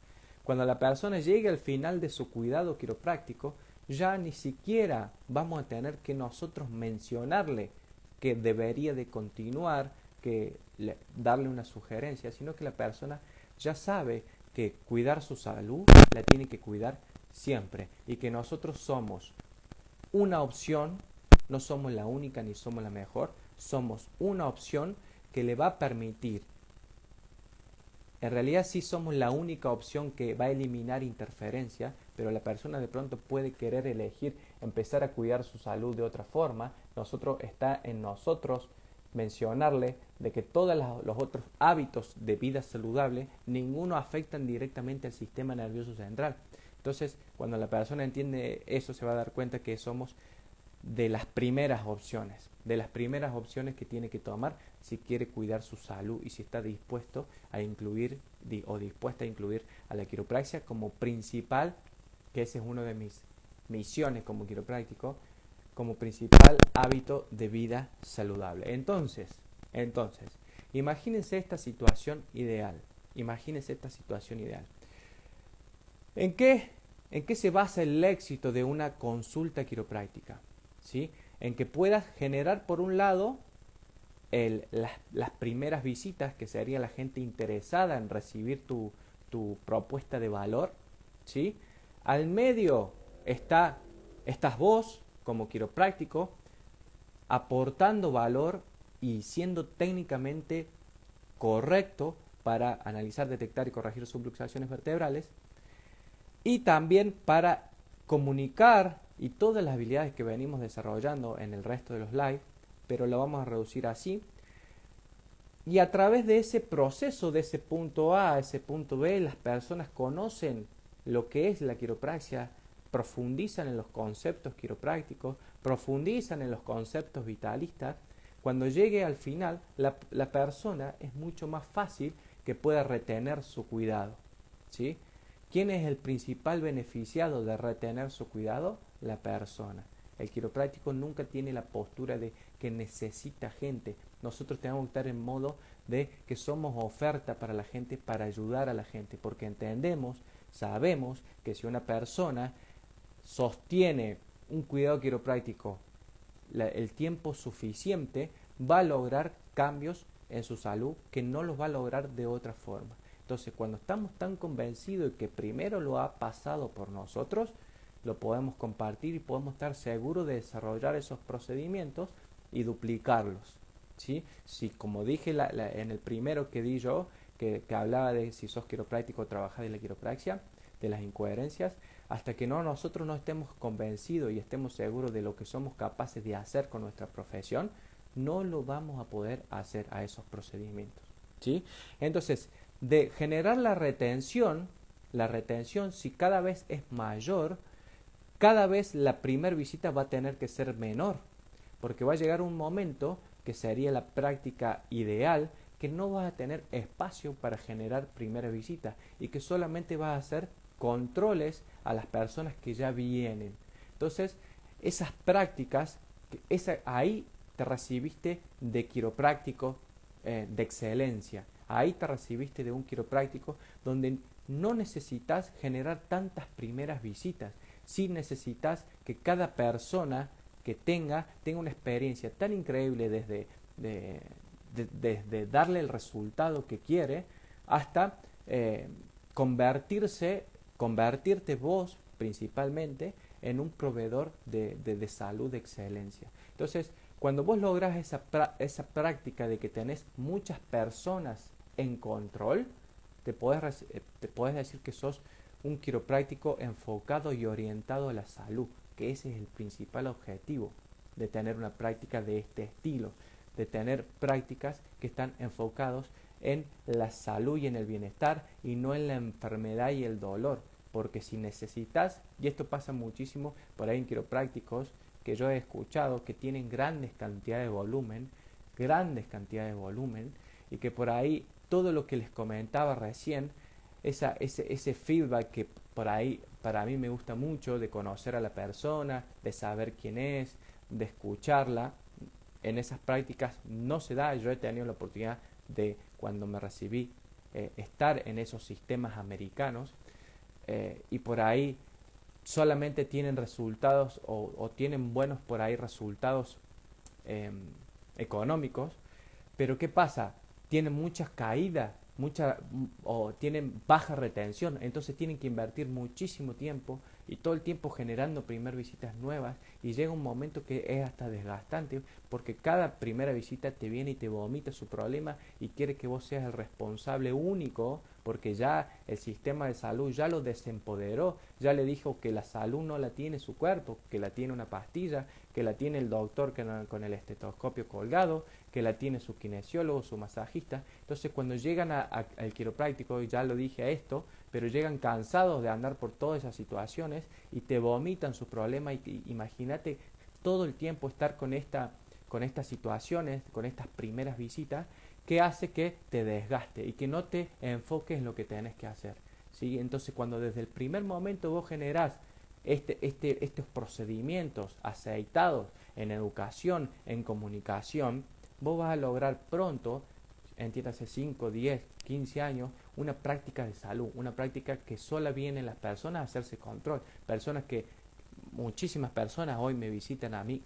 cuando la persona llegue al final de su cuidado quiropráctico, ya ni siquiera vamos a tener que nosotros mencionarle que debería de continuar, que darle una sugerencia, sino que la persona ya sabe que cuidar su salud la tiene que cuidar siempre y que nosotros somos una opción, no somos la única ni somos la mejor, somos una opción que le va a permitir, en realidad sí somos la única opción que va a eliminar interferencia, pero la persona de pronto puede querer elegir empezar a cuidar su salud de otra forma, nosotros está en nosotros mencionarle de que todos los otros hábitos de vida saludable, ninguno afectan directamente al sistema nervioso central. Entonces, cuando la persona entiende eso, se va a dar cuenta que somos de las primeras opciones, de las primeras opciones que tiene que tomar si quiere cuidar su salud y si está dispuesto a incluir o dispuesta a incluir a la quiropraxia como principal, que ese es uno de mis misiones como quiropráctico, como principal hábito de vida saludable. Entonces, entonces, imagínense esta situación ideal. Imagínense esta situación ideal. ¿En qué, ¿En qué se basa el éxito de una consulta quiropráctica? ¿Sí? En que puedas generar, por un lado, el, las, las, primeras visitas, que sería la gente interesada en recibir tu, tu propuesta de valor. ¿sí? Al medio está, estás vos, como quiropráctico, aportando valor y siendo técnicamente correcto para analizar, detectar y corregir subluxaciones vertebrales y también para comunicar y todas las habilidades que venimos desarrollando en el resto de los live, pero lo vamos a reducir así. Y a través de ese proceso, de ese punto A a ese punto B, las personas conocen lo que es la quiropraxia, profundizan en los conceptos quiroprácticos, profundizan en los conceptos vitalistas. Cuando llegue al final, la, la persona es mucho más fácil que pueda retener su cuidado. ¿sí? ¿Quién es el principal beneficiado de retener su cuidado? La persona. El quiropráctico nunca tiene la postura de que necesita gente. Nosotros tenemos que estar en modo de que somos oferta para la gente, para ayudar a la gente, porque entendemos, sabemos que si una persona sostiene un cuidado quiropráctico el tiempo suficiente, va a lograr cambios en su salud que no los va a lograr de otra forma. Entonces, cuando estamos tan convencidos de que primero lo ha pasado por nosotros, lo podemos compartir y podemos estar seguros de desarrollar esos procedimientos y duplicarlos. ¿sí? Si, como dije en el primero que di yo, que, hablaba de si sos quiropráctico o trabajar en la quiropraxia, de las incoherencias, hasta que no nosotros no estemos convencidos y estemos seguros de lo que somos capaces de hacer con nuestra profesión, no lo vamos a poder hacer a esos procedimientos. ¿sí? Entonces, de generar la retención, la retención si cada vez es mayor, cada vez la primera visita va a tener que ser menor, porque va a llegar un momento que sería la práctica ideal, que no vas a tener espacio para generar primera visita y que solamente vas a hacer controles a las personas que ya vienen. Entonces, esas prácticas, ahí te recibiste de quiropráctico eh, de excelencia. Ahí te recibiste de un quiropráctico donde no necesitas generar tantas primeras visitas. Sí necesitas que cada persona que tenga tenga una experiencia tan increíble desde, desde darle el resultado que quiere hasta eh, convertirse, convertirte vos principalmente en un proveedor de, de, salud de excelencia. Entonces, cuando vos logras esa, esa práctica de que tenés muchas personas en control, te puedes, eh, te decir que sos un quiropráctico enfocado y orientado a la salud, que ese es el principal objetivo de tener una práctica de este estilo, de tener prácticas que están enfocados en la salud y en el bienestar y no en la enfermedad y el dolor, porque si necesitas, y esto pasa muchísimo por ahí en quiroprácticos que yo he escuchado que tienen grandes cantidades de volumen, grandes cantidades de volumen, y que por ahí todo lo que les comentaba recién, esa, ese, ese feedback que por ahí para mí me gusta mucho de conocer a la persona, de saber quién es, de escucharla, en esas prácticas no se da. Yo he tenido la oportunidad de, cuando me recibí, eh, estar en esos sistemas americanos eh, y por ahí solamente tienen resultados o, tienen buenos por ahí resultados em, económicos, pero ¿qué pasa? tienen muchas caídas, o tienen baja retención, entonces tienen que invertir muchísimo tiempo y todo el tiempo generando primer visitas nuevas y llega un momento que es hasta desgastante porque cada primera visita te viene y te vomita su problema y quiere que vos seas el responsable único porque ya el sistema de salud ya lo desempoderó, ya le dijo que la salud no la tiene su cuerpo, que la tiene una pastilla, que la tiene el doctor con el estetoscopio colgado, que la tiene su kinesiólogo, su masajista. Entonces cuando llegan al quiropráctico, y ya lo dije a esto, pero llegan cansados de andar por todas esas situaciones y te vomitan su problema y, imagínate todo el tiempo estar con esta con estas situaciones, con estas primeras visitas, que hace que te desgaste y que no te enfoques en lo que tenés que hacer. ¿sí? Entonces, cuando desde el primer momento vos generás este, este, estos procedimientos aceitados en educación, en comunicación, vos vas a lograr pronto entiéndase 5, 10, 15 años, una práctica de salud, una práctica que solo vienen las personas a hacerse control, personas que muchísimas personas hoy me visitan a mí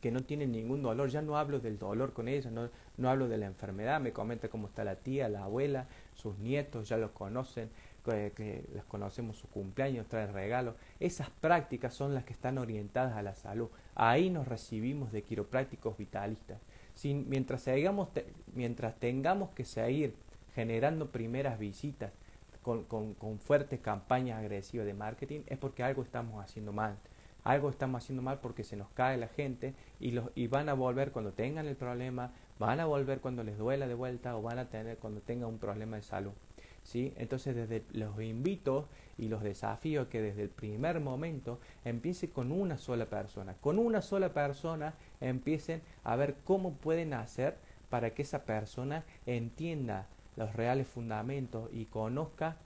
que no tienen ningún dolor, ya no hablo del dolor con ellas, no, no hablo de la enfermedad, me comenta cómo está la tía, la abuela, sus nietos, ya los conocen, que, que les conocemos su cumpleaños, traen regalos. Esas prácticas son las que están orientadas a la salud. Ahí nos recibimos de quiroprácticos vitalistas. Mientras, tengamos que seguir generando primeras visitas con, con, con fuertes campañas agresivas de marketing, es porque algo estamos haciendo mal algo estamos haciendo mal porque se nos cae la gente y, los, y van a volver cuando tengan el problema, van a volver cuando les duela de vuelta o van a tener cuando tengan un problema de salud. ¿Sí? Entonces desde los invito y los desafío que desde el primer momento empiece con una sola persona. Con una sola persona empiecen a ver cómo pueden hacer para que esa persona entienda los reales fundamentos y conozca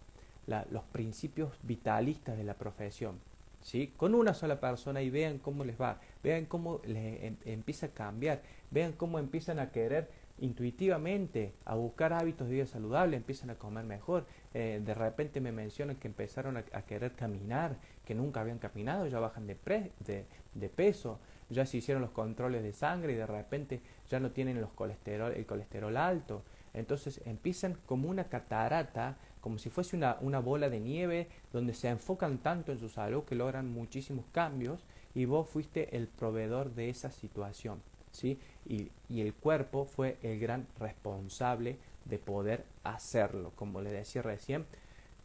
los principios vitalistas de la profesión. ¿sí? Con una sola persona y vean cómo les va, vean cómo les em, empieza a cambiar, vean cómo empiezan a querer intuitivamente a buscar hábitos de vida saludable, empiezan a comer mejor. Eh, de repente me mencionan que empezaron a, querer caminar, que nunca habían caminado, ya bajan de, peso, ya se hicieron los controles de sangre y de repente ya no tienen los colesterol, el colesterol alto. Entonces empiezan como una catarata como si fuese una, una bola de nieve donde se enfocan tanto en su salud que logran muchísimos cambios y vos fuiste el proveedor de esa situación. ¿Sí? Y, y, el cuerpo fue el gran responsable de poder hacerlo. Como le decía recién,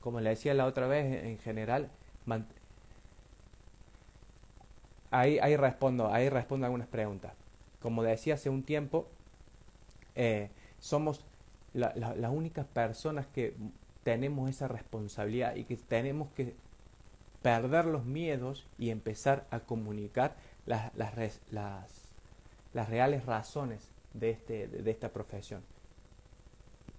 como le decía la otra vez, en general, ahí, ahí, respondo, ahí respondo algunas preguntas. Como decía hace un tiempo, eh, somos las únicas personas que tenemos esa responsabilidad y que tenemos que perder los miedos y empezar a comunicar las, las, las reales razones de, este, de, esta profesión.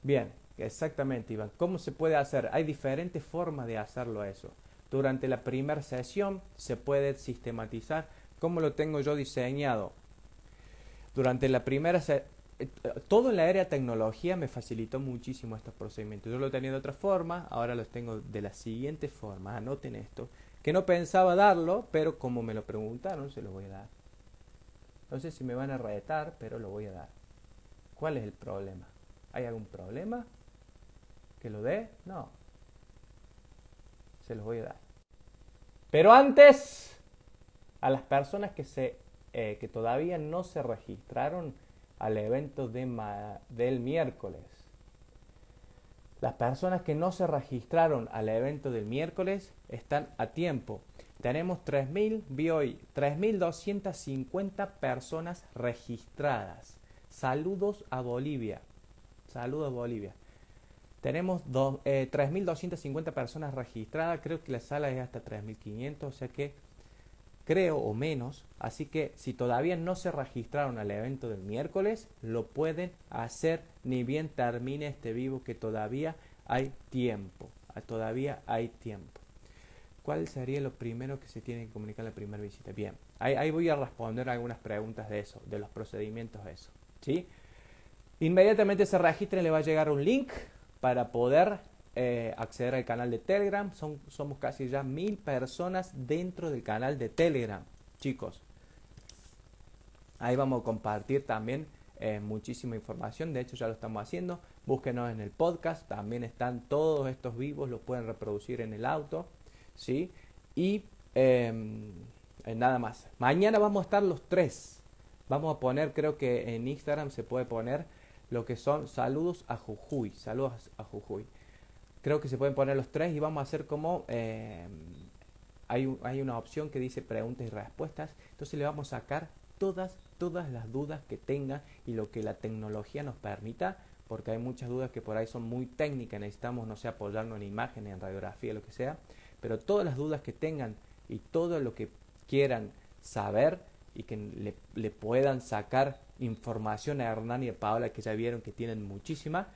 Bien, exactamente, Iván. ¿Cómo se puede hacer? Hay diferentes formas de hacerlo eso. Durante la primera sesión se puede sistematizar. ¿Cómo lo tengo yo diseñado? Durante la primera todo en la área de tecnología me facilitó muchísimo estos procedimientos. Yo lo tenía de otra forma, ahora los tengo de la siguiente forma. Anoten esto, que no pensaba darlo, pero como me lo preguntaron, se lo voy a dar. No sé si me van a retar, pero lo voy a dar. ¿Cuál es el problema? ¿Hay algún problema? ¿Que lo dé? No. Se los voy a dar. Pero antes, a las personas que, se, eh, que todavía no se registraron, al evento de del miércoles. Las personas que no se registraron al evento del miércoles están a tiempo. Tenemos 3.000, vi hoy, 3.250 personas registradas. Saludos a Bolivia. Saludos a Bolivia. Tenemos eh, 3.250 personas registradas. Creo que la sala es hasta 3.500. O sea que creo, o menos. Así que si todavía no se registraron al evento del miércoles, lo pueden hacer ni bien termine este vivo, que todavía hay tiempo. Todavía hay tiempo. ¿Cuál sería lo primero que se tiene que comunicar la primera visita? Bien, ahí, voy a responder algunas preguntas de eso, de los procedimientos de eso. ¿sí? Inmediatamente se registren, le va a llegar un link para poder eh, acceder al canal de Telegram. Son, somos casi ya mil personas dentro del canal de Telegram, chicos. Ahí vamos a compartir también eh, muchísima información. De hecho, ya lo estamos haciendo. Búsquenos en el podcast. También están todos estos vivos. Los pueden reproducir en el auto. ¿Sí? Y em, nada más. Mañana vamos a estar los tres. Vamos a poner, creo que en Instagram se puede poner lo que son saludos a Jujuy. Saludos a Jujuy creo que se pueden poner los tres y vamos a hacer como eh, hay, hay una opción que dice preguntas y respuestas entonces le vamos a sacar todas todas las dudas que tenga y lo que la tecnología nos permita porque hay muchas dudas que por ahí son muy técnicas necesitamos no sé apoyarnos en imágenes en radiografía lo que sea pero todas las dudas que tengan y todo lo que quieran saber y que le, le puedan sacar información a Hernán y a Paola que ya vieron que tienen muchísima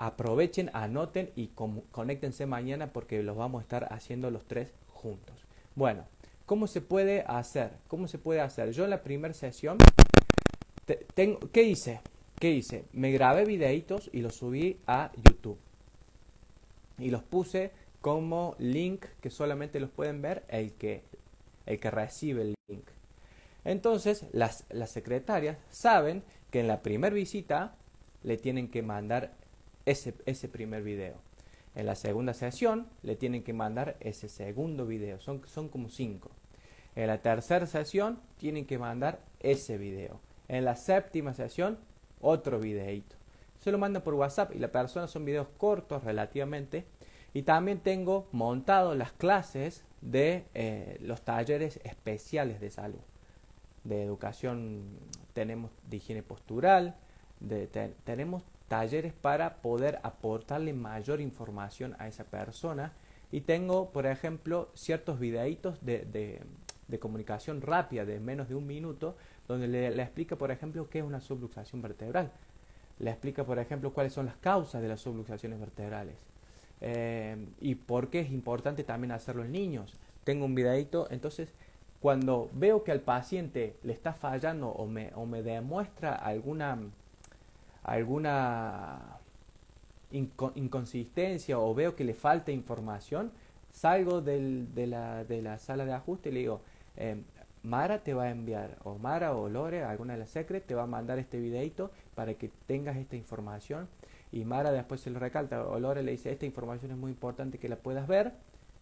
aprovechen, anoten y conéctense mañana porque los vamos a estar haciendo los tres juntos. Bueno, ¿cómo se puede hacer? ¿Cómo se puede hacer? Yo en la primera sesión, tengo, ¿qué hice? ¿qué hice? Me grabé videitos y los subí a YouTube. Y los puse como link que solamente los pueden ver el que, el que recibe el link. Entonces, las, las secretarias saben que en la primera visita le tienen que mandar ese, ese primer video. En la segunda sesión le tienen que mandar ese segundo video. Son, son como cinco. En la tercera sesión tienen que mandar ese video. En la séptima sesión, otro videito. Se lo mandan por WhatsApp y la persona son videos cortos relativamente. Y también tengo montado las clases de eh, los talleres especiales de salud. De educación tenemos de higiene postural, tenemos talleres para poder aportarle mayor información a esa persona. Y tengo, por ejemplo, ciertos videitos de, de, comunicación rápida de menos de un minuto, donde le, explica, por ejemplo, qué es una subluxación vertebral. Le explica, por ejemplo, cuáles son las causas de las subluxaciones vertebrales. Eh, y por qué es importante también hacerlo en niños. Tengo un videito, entonces cuando veo que al paciente le está fallando o me, o me demuestra alguna alguna inconsistencia o veo que le falta información, salgo del, de, la, de, la, sala de ajuste y le digo, em, Mara te va a enviar, o Mara o Lore, alguna de las secret, te va a mandar este videito para que tengas esta información. Y Mara después se lo recalta, o le dice, esta información es muy importante que la puedas ver.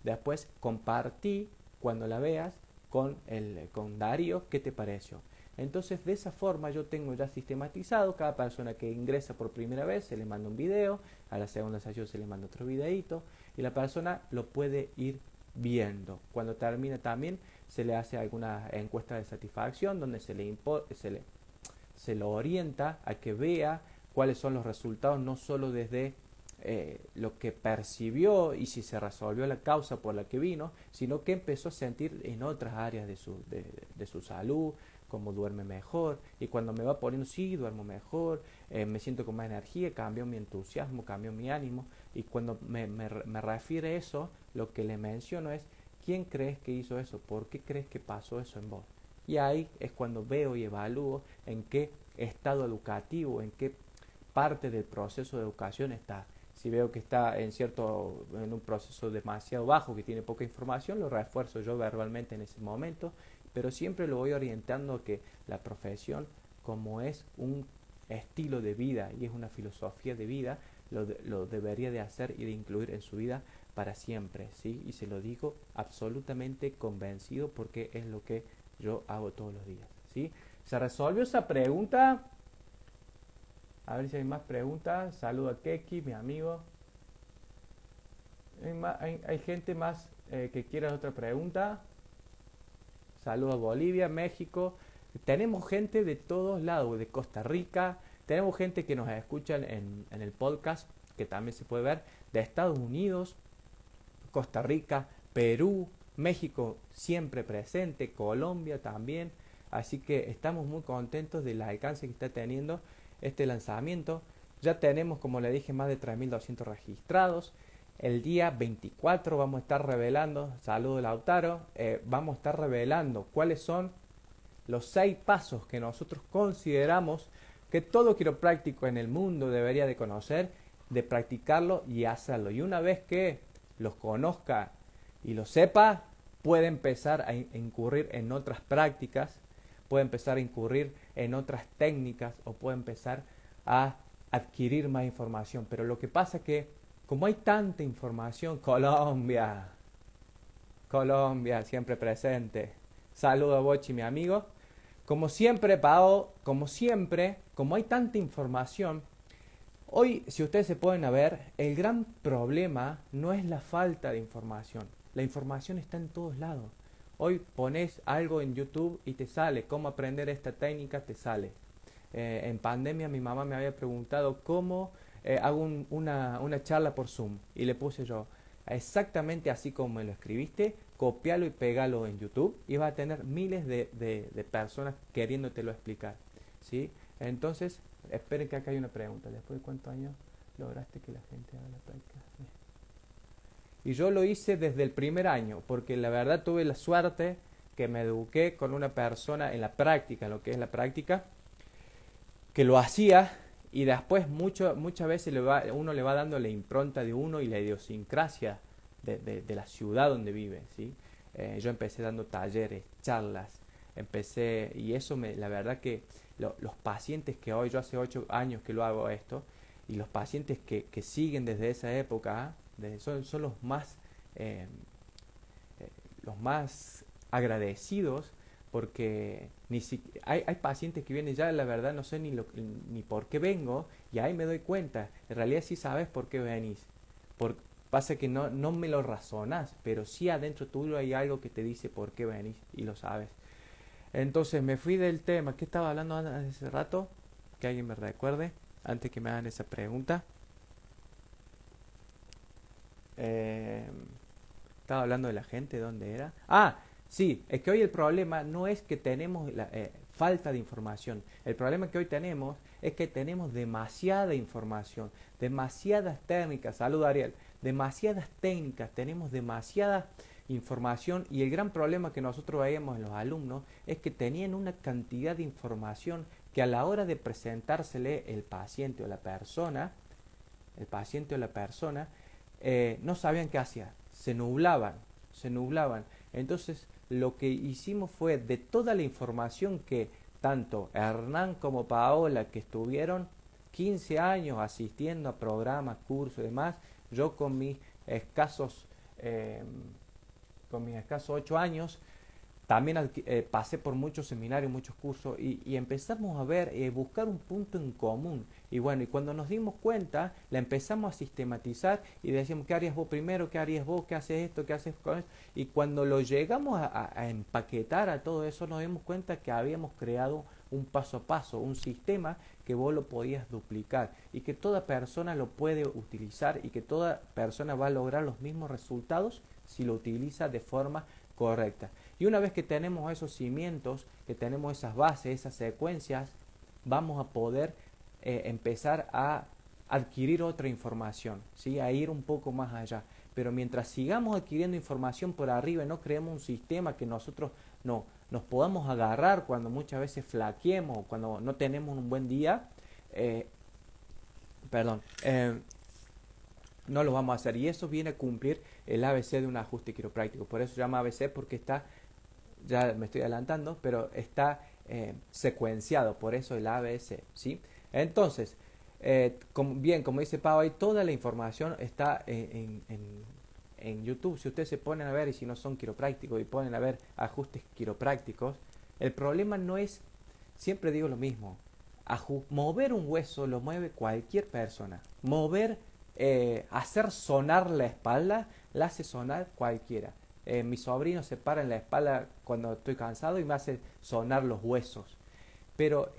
Después compartí cuando la veas con, el, con Darío qué te pareció. Entonces, de esa forma yo tengo ya sistematizado, cada persona que ingresa por primera vez se le manda un video, a la segunda sesión se le manda otro videito y la persona lo puede ir viendo. Cuando termina también se le hace alguna encuesta de satisfacción donde se le, se le, se lo orienta a que vea cuáles son los resultados no solo desde eh, lo que percibió y si se resolvió la causa por la que vino, sino que empezó a sentir en otras áreas de su, de su salud, como duerme mejor y cuando me va poniendo, sí, duermo mejor, eh, me siento con más energía, cambio mi entusiasmo, cambio mi ánimo y cuando me, me, me refiere eso, lo que le menciono es, ¿quién crees que hizo eso? ¿Por qué crees que pasó eso en vos? Y ahí es cuando veo y evalúo en qué estado educativo, en qué parte del proceso de educación está. Si veo que está en cierto en un proceso demasiado bajo, que tiene poca información, lo refuerzo yo verbalmente en ese momento pero siempre lo voy orientando a que la profesión, como es un estilo de vida y es una filosofía de vida, lo, lo debería de hacer y de incluir en su vida para siempre, ¿sí? Y se lo digo absolutamente convencido porque es lo que yo hago todos los días, ¿sí? ¿Se resolvió esa pregunta? A ver si hay más preguntas. Saludo a Keki, mi amigo. Hay, gente más eh, que quiera otra pregunta. Saludos a Bolivia, México. Tenemos gente de todos lados, de Costa Rica. Tenemos gente que nos escucha en, en el podcast, que también se puede ver, de Estados Unidos, Costa Rica, Perú, México siempre presente, Colombia también. Así que estamos muy contentos del alcance que está teniendo este lanzamiento. Ya tenemos, como le dije, más de 3.200 registrados. El día 24 vamos a estar revelando, saludo Lautaro, eh, vamos a estar revelando cuáles son los seis pasos que nosotros consideramos que todo quiropráctico en el mundo debería de conocer, de practicarlo y hacerlo. Y una vez que los conozca y lo sepa, puede empezar a incurrir en otras prácticas, puede empezar a incurrir en otras técnicas o puede empezar a adquirir más información. Pero lo que pasa es que como hay tanta información, Colombia, Colombia, siempre presente. Saludo a Bochi, mi amigo. Como siempre, Pao, como siempre, como hay tanta información, hoy, si ustedes se pueden ver, el gran problema no es la falta de información. La información está en todos lados. Hoy pones algo en YouTube y te sale. Cómo aprender esta técnica, te sale. Eh, en pandemia mi mamá me había preguntado cómo eh, hago una, una, charla por Zoom y le puse yo exactamente así como me lo escribiste, copialo y pégalo en YouTube y vas a tener miles de, de, personas queriéndotelo explicar. ¿sí? Entonces, esperen que acá hay una pregunta. ¿Después de cuántos años lograste que la gente haga la práctica? Y yo lo hice desde el primer año, porque la verdad tuve la suerte que me eduqué con una persona en la práctica, lo que es la práctica, que lo hacía y después mucho, muchas veces uno le va dando la impronta de uno y la idiosincrasia de, de, la ciudad donde vive. ¿sí? Eh, yo empecé dando talleres, charlas, empecé, y eso me, la verdad que los pacientes que hoy, yo hace ocho años que lo hago esto, y los pacientes que, que siguen desde esa época, son, son, los más, eh, eh, los más agradecidos porque ni si, hay, hay, pacientes que vienen ya, la verdad no sé ni, lo, ni por qué vengo y ahí me doy cuenta, en realidad sí sabes por qué venís, por, pasa que no, no me lo razonas, pero sí adentro tuyo hay algo que te dice por qué venís y lo sabes. Entonces me fui del tema, ¿qué estaba hablando hace rato? Que alguien me recuerde antes que me hagan esa pregunta. Eh, estaba hablando de la gente, ¿dónde era? Ah, sí, es que hoy el problema no es que tenemos la, eh, falta de información. El problema que hoy tenemos es que tenemos demasiada información, demasiadas técnicas. Salud, Ariel. Demasiadas técnicas, tenemos demasiada información y el gran problema que nosotros veíamos en los alumnos es que tenían una cantidad de información que a la hora de presentársele el paciente o la persona, el paciente o la persona, eh, no sabían qué hacer, se nublaban, se nublaban. Entonces, lo que hicimos fue de toda la información que tanto Hernán como Paola, que estuvieron 15 años asistiendo a programas, cursos y demás, yo con mis escasos, eh, con mis escasos 8 años, también eh, pasé por muchos seminarios, muchos cursos y, empezamos a ver, eh, buscar un punto en común. Y bueno, y cuando nos dimos cuenta, la empezamos a sistematizar y decíamos, ¿qué harías vos primero? ¿Qué harías vos? ¿Qué haces esto? ¿Qué haces con esto? Y cuando lo llegamos a, a empaquetar a todo eso, nos dimos cuenta que habíamos creado un paso a paso, un sistema que vos lo podías duplicar y que toda persona lo puede utilizar y que toda persona va a lograr los mismos resultados si lo utiliza de forma correcta. Y una vez que tenemos esos cimientos, que tenemos esas bases, esas secuencias, vamos a poder eh, empezar a adquirir otra información, ¿sí? a ir un poco más allá. Pero mientras sigamos adquiriendo información por arriba y no creemos un sistema que nosotros no, nos podamos agarrar cuando muchas veces flaqueemos, cuando no tenemos un buen día, eh, perdón, eh, no lo vamos a hacer. Y eso viene a cumplir el ABC de un ajuste quiropráctico. Por eso se llama ABC porque está ya me estoy adelantando, pero está eh, secuenciado, por eso el ABC, ¿sí? Entonces, eh, bien, como dice Pau, toda la información está en, en, YouTube. Si ustedes se ponen a ver, y si no son quiroprácticos y ponen a ver ajustes quiroprácticos, el problema no es, siempre digo lo mismo, mover un hueso lo mueve cualquier persona. Mover, eh, hacer sonar la espalda, la hace sonar cualquiera. Eh, mi sobrino se para en la espalda cuando estoy cansado y me hace sonar los huesos. Pero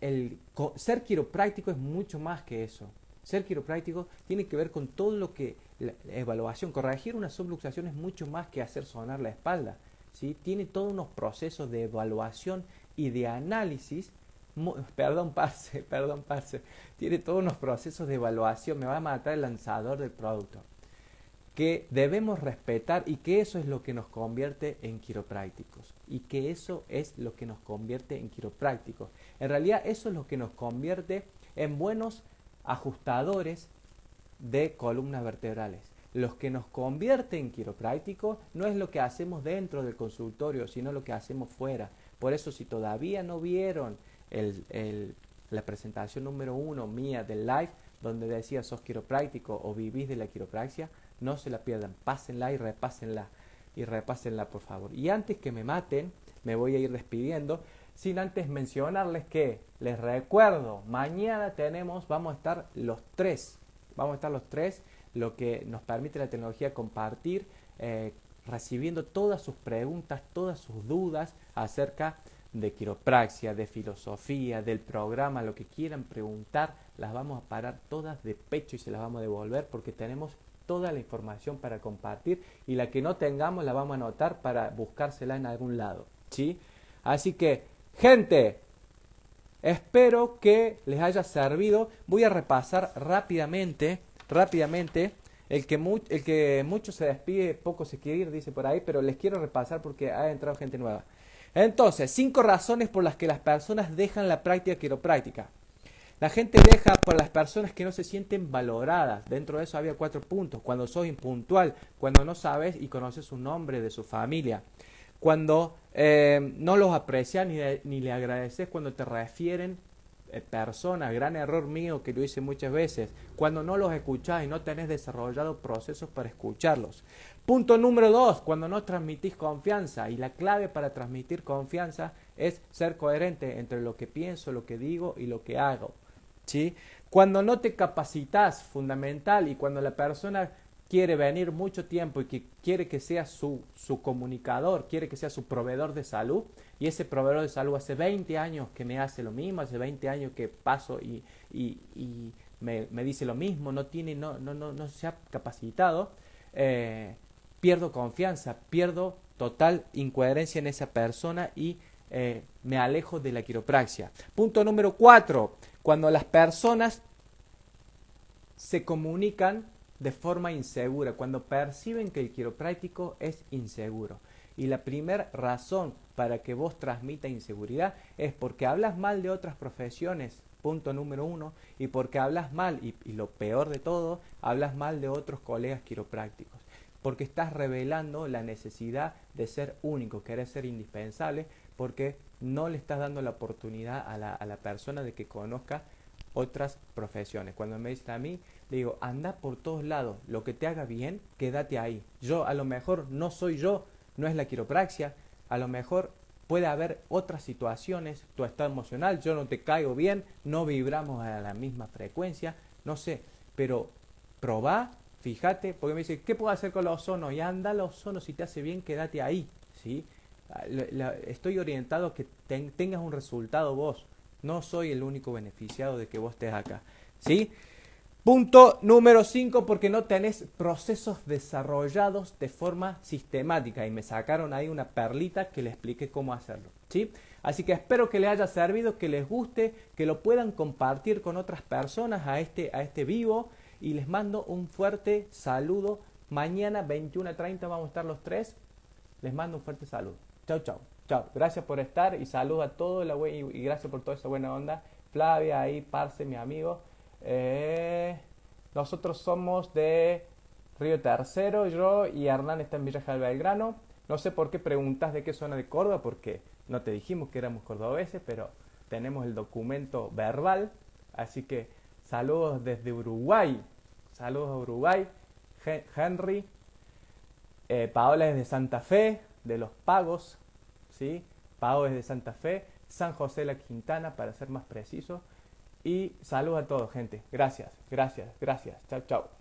el ser quiropráctico es mucho más que eso. Ser quiropráctico tiene que ver con todo lo que la, evaluación, corregir una subluxación es mucho más que hacer sonar la espalda. ¿sí? Tiene todos unos procesos de evaluación y de análisis. [LAUGHS] Perdón, parce, perdón, parce. Tiene todos unos procesos de evaluación. Me va a matar el lanzador del producto que debemos respetar y que eso es lo que nos convierte en quiroprácticos y que eso es lo que nos convierte en quiroprácticos. En realidad eso es lo que nos convierte en buenos ajustadores de columnas vertebrales. Los que nos convierte en quiroprácticos no es lo que hacemos dentro del consultorio, sino lo que hacemos fuera. Por eso si todavía no vieron la presentación número uno mía del live, donde decía sos quiropráctico o vivís de la quiropraxia, no se la pierdan, pásenla y repásenla. Y repásenla, por favor. Y antes que me maten, me voy a ir despidiendo, sin antes mencionarles que, les recuerdo, mañana tenemos, vamos a estar los tres, vamos a estar los tres, lo que nos permite la tecnología compartir, eh, recibiendo todas sus preguntas, todas sus dudas acerca de quiropraxia, de filosofía, del programa, lo que quieran preguntar, las vamos a parar todas de pecho y se las vamos a devolver porque tenemos toda la información para compartir y la que no tengamos la vamos a anotar para buscársela en algún lado. ¿sí? Así que, gente, espero que les haya servido. Voy a repasar rápidamente, rápidamente. El que, el que mucho se despide, poco se quiere ir, dice por ahí, pero les quiero repasar porque ha entrado gente nueva. Entonces, cinco razones por las que las personas dejan la práctica quiropráctica. La gente deja por las personas que no se sienten valoradas. Dentro de eso había cuatro puntos. Cuando sos impuntual, cuando no sabes y conoces su nombre de su familia, cuando eh, no los aprecias ni, ni le agradeces cuando te refieren eh, personas, gran error mío que lo hice muchas veces, cuando no los escuchás y no tenés desarrollado procesos para escucharlos. Punto número dos, cuando no transmitís confianza. Y la clave para transmitir confianza es ser coherente entre lo que pienso, lo que digo y lo que hago. Cuando no te capacitas, fundamental, y cuando la persona quiere venir mucho tiempo y que quiere que sea su, su comunicador, quiere que sea su proveedor de salud, y ese proveedor de salud hace 20 años que me hace lo mismo, hace 20 años que paso y, y, y me, me, dice lo mismo, no, tiene, no, no, no, no se ha capacitado, eh, pierdo confianza, pierdo total incoherencia en esa persona y eh, me alejo de la quiropraxia. Punto número 4, cuando las personas se comunican de forma insegura, cuando perciben que el quiropráctico es inseguro. Y la primera razón para que vos transmita inseguridad es porque hablas mal de otras profesiones, punto número uno, y porque hablas mal, y, y lo peor de todo, hablas mal de otros colegas quiroprácticos porque estás revelando la necesidad de ser único, querer ser indispensable, porque no le estás dando la oportunidad a la, a la, persona de que conozca otras profesiones. Cuando me dicen a mí, le digo, anda por todos lados, lo que te haga bien, quédate ahí. Yo a lo mejor no soy yo, no es la quiropraxia, a lo mejor puede haber otras situaciones, tu estado emocional, yo no te caigo bien, no vibramos a la misma frecuencia, no sé, pero probá, fíjate, porque me dice, ¿qué puedo hacer con los ozono? Y anda los ozono, si te hace bien, quédate ahí, ¿sí? Estoy orientado a que tengas un resultado vos, no soy el único beneficiado de que vos estés acá, ¿sí? Punto número 5, porque no tenés procesos desarrollados de forma sistemática. Y me sacaron ahí una perlita que le expliqué cómo hacerlo. ¿sí? Así que espero que les haya servido, que les guste, que lo puedan compartir con otras personas a este, a este vivo. Y les mando un fuerte saludo. Mañana 21.30 vamos a estar los tres. Les mando un fuerte saludo. Chao, chao. Chao. Gracias por estar y saludo a todos y gracias por toda esa buena onda. Flavia ahí, Parce, mi amigo. Eh, nosotros somos de Río Tercero, yo y Hernán está en Villa Belgrano. No sé por qué preguntas de qué zona de Córdoba, porque no te dijimos que éramos cordobeses, pero tenemos el documento verbal. Así que saludos desde Uruguay. Saludos a Uruguay. Henry. Eh, Paola es de Santa Fe, de Los Pagos. ¿sí? Paola es de Santa Fe. San José la Quintana, para ser más preciso. Y saludos a todos, gente. Gracias, gracias, gracias. Chao, chao.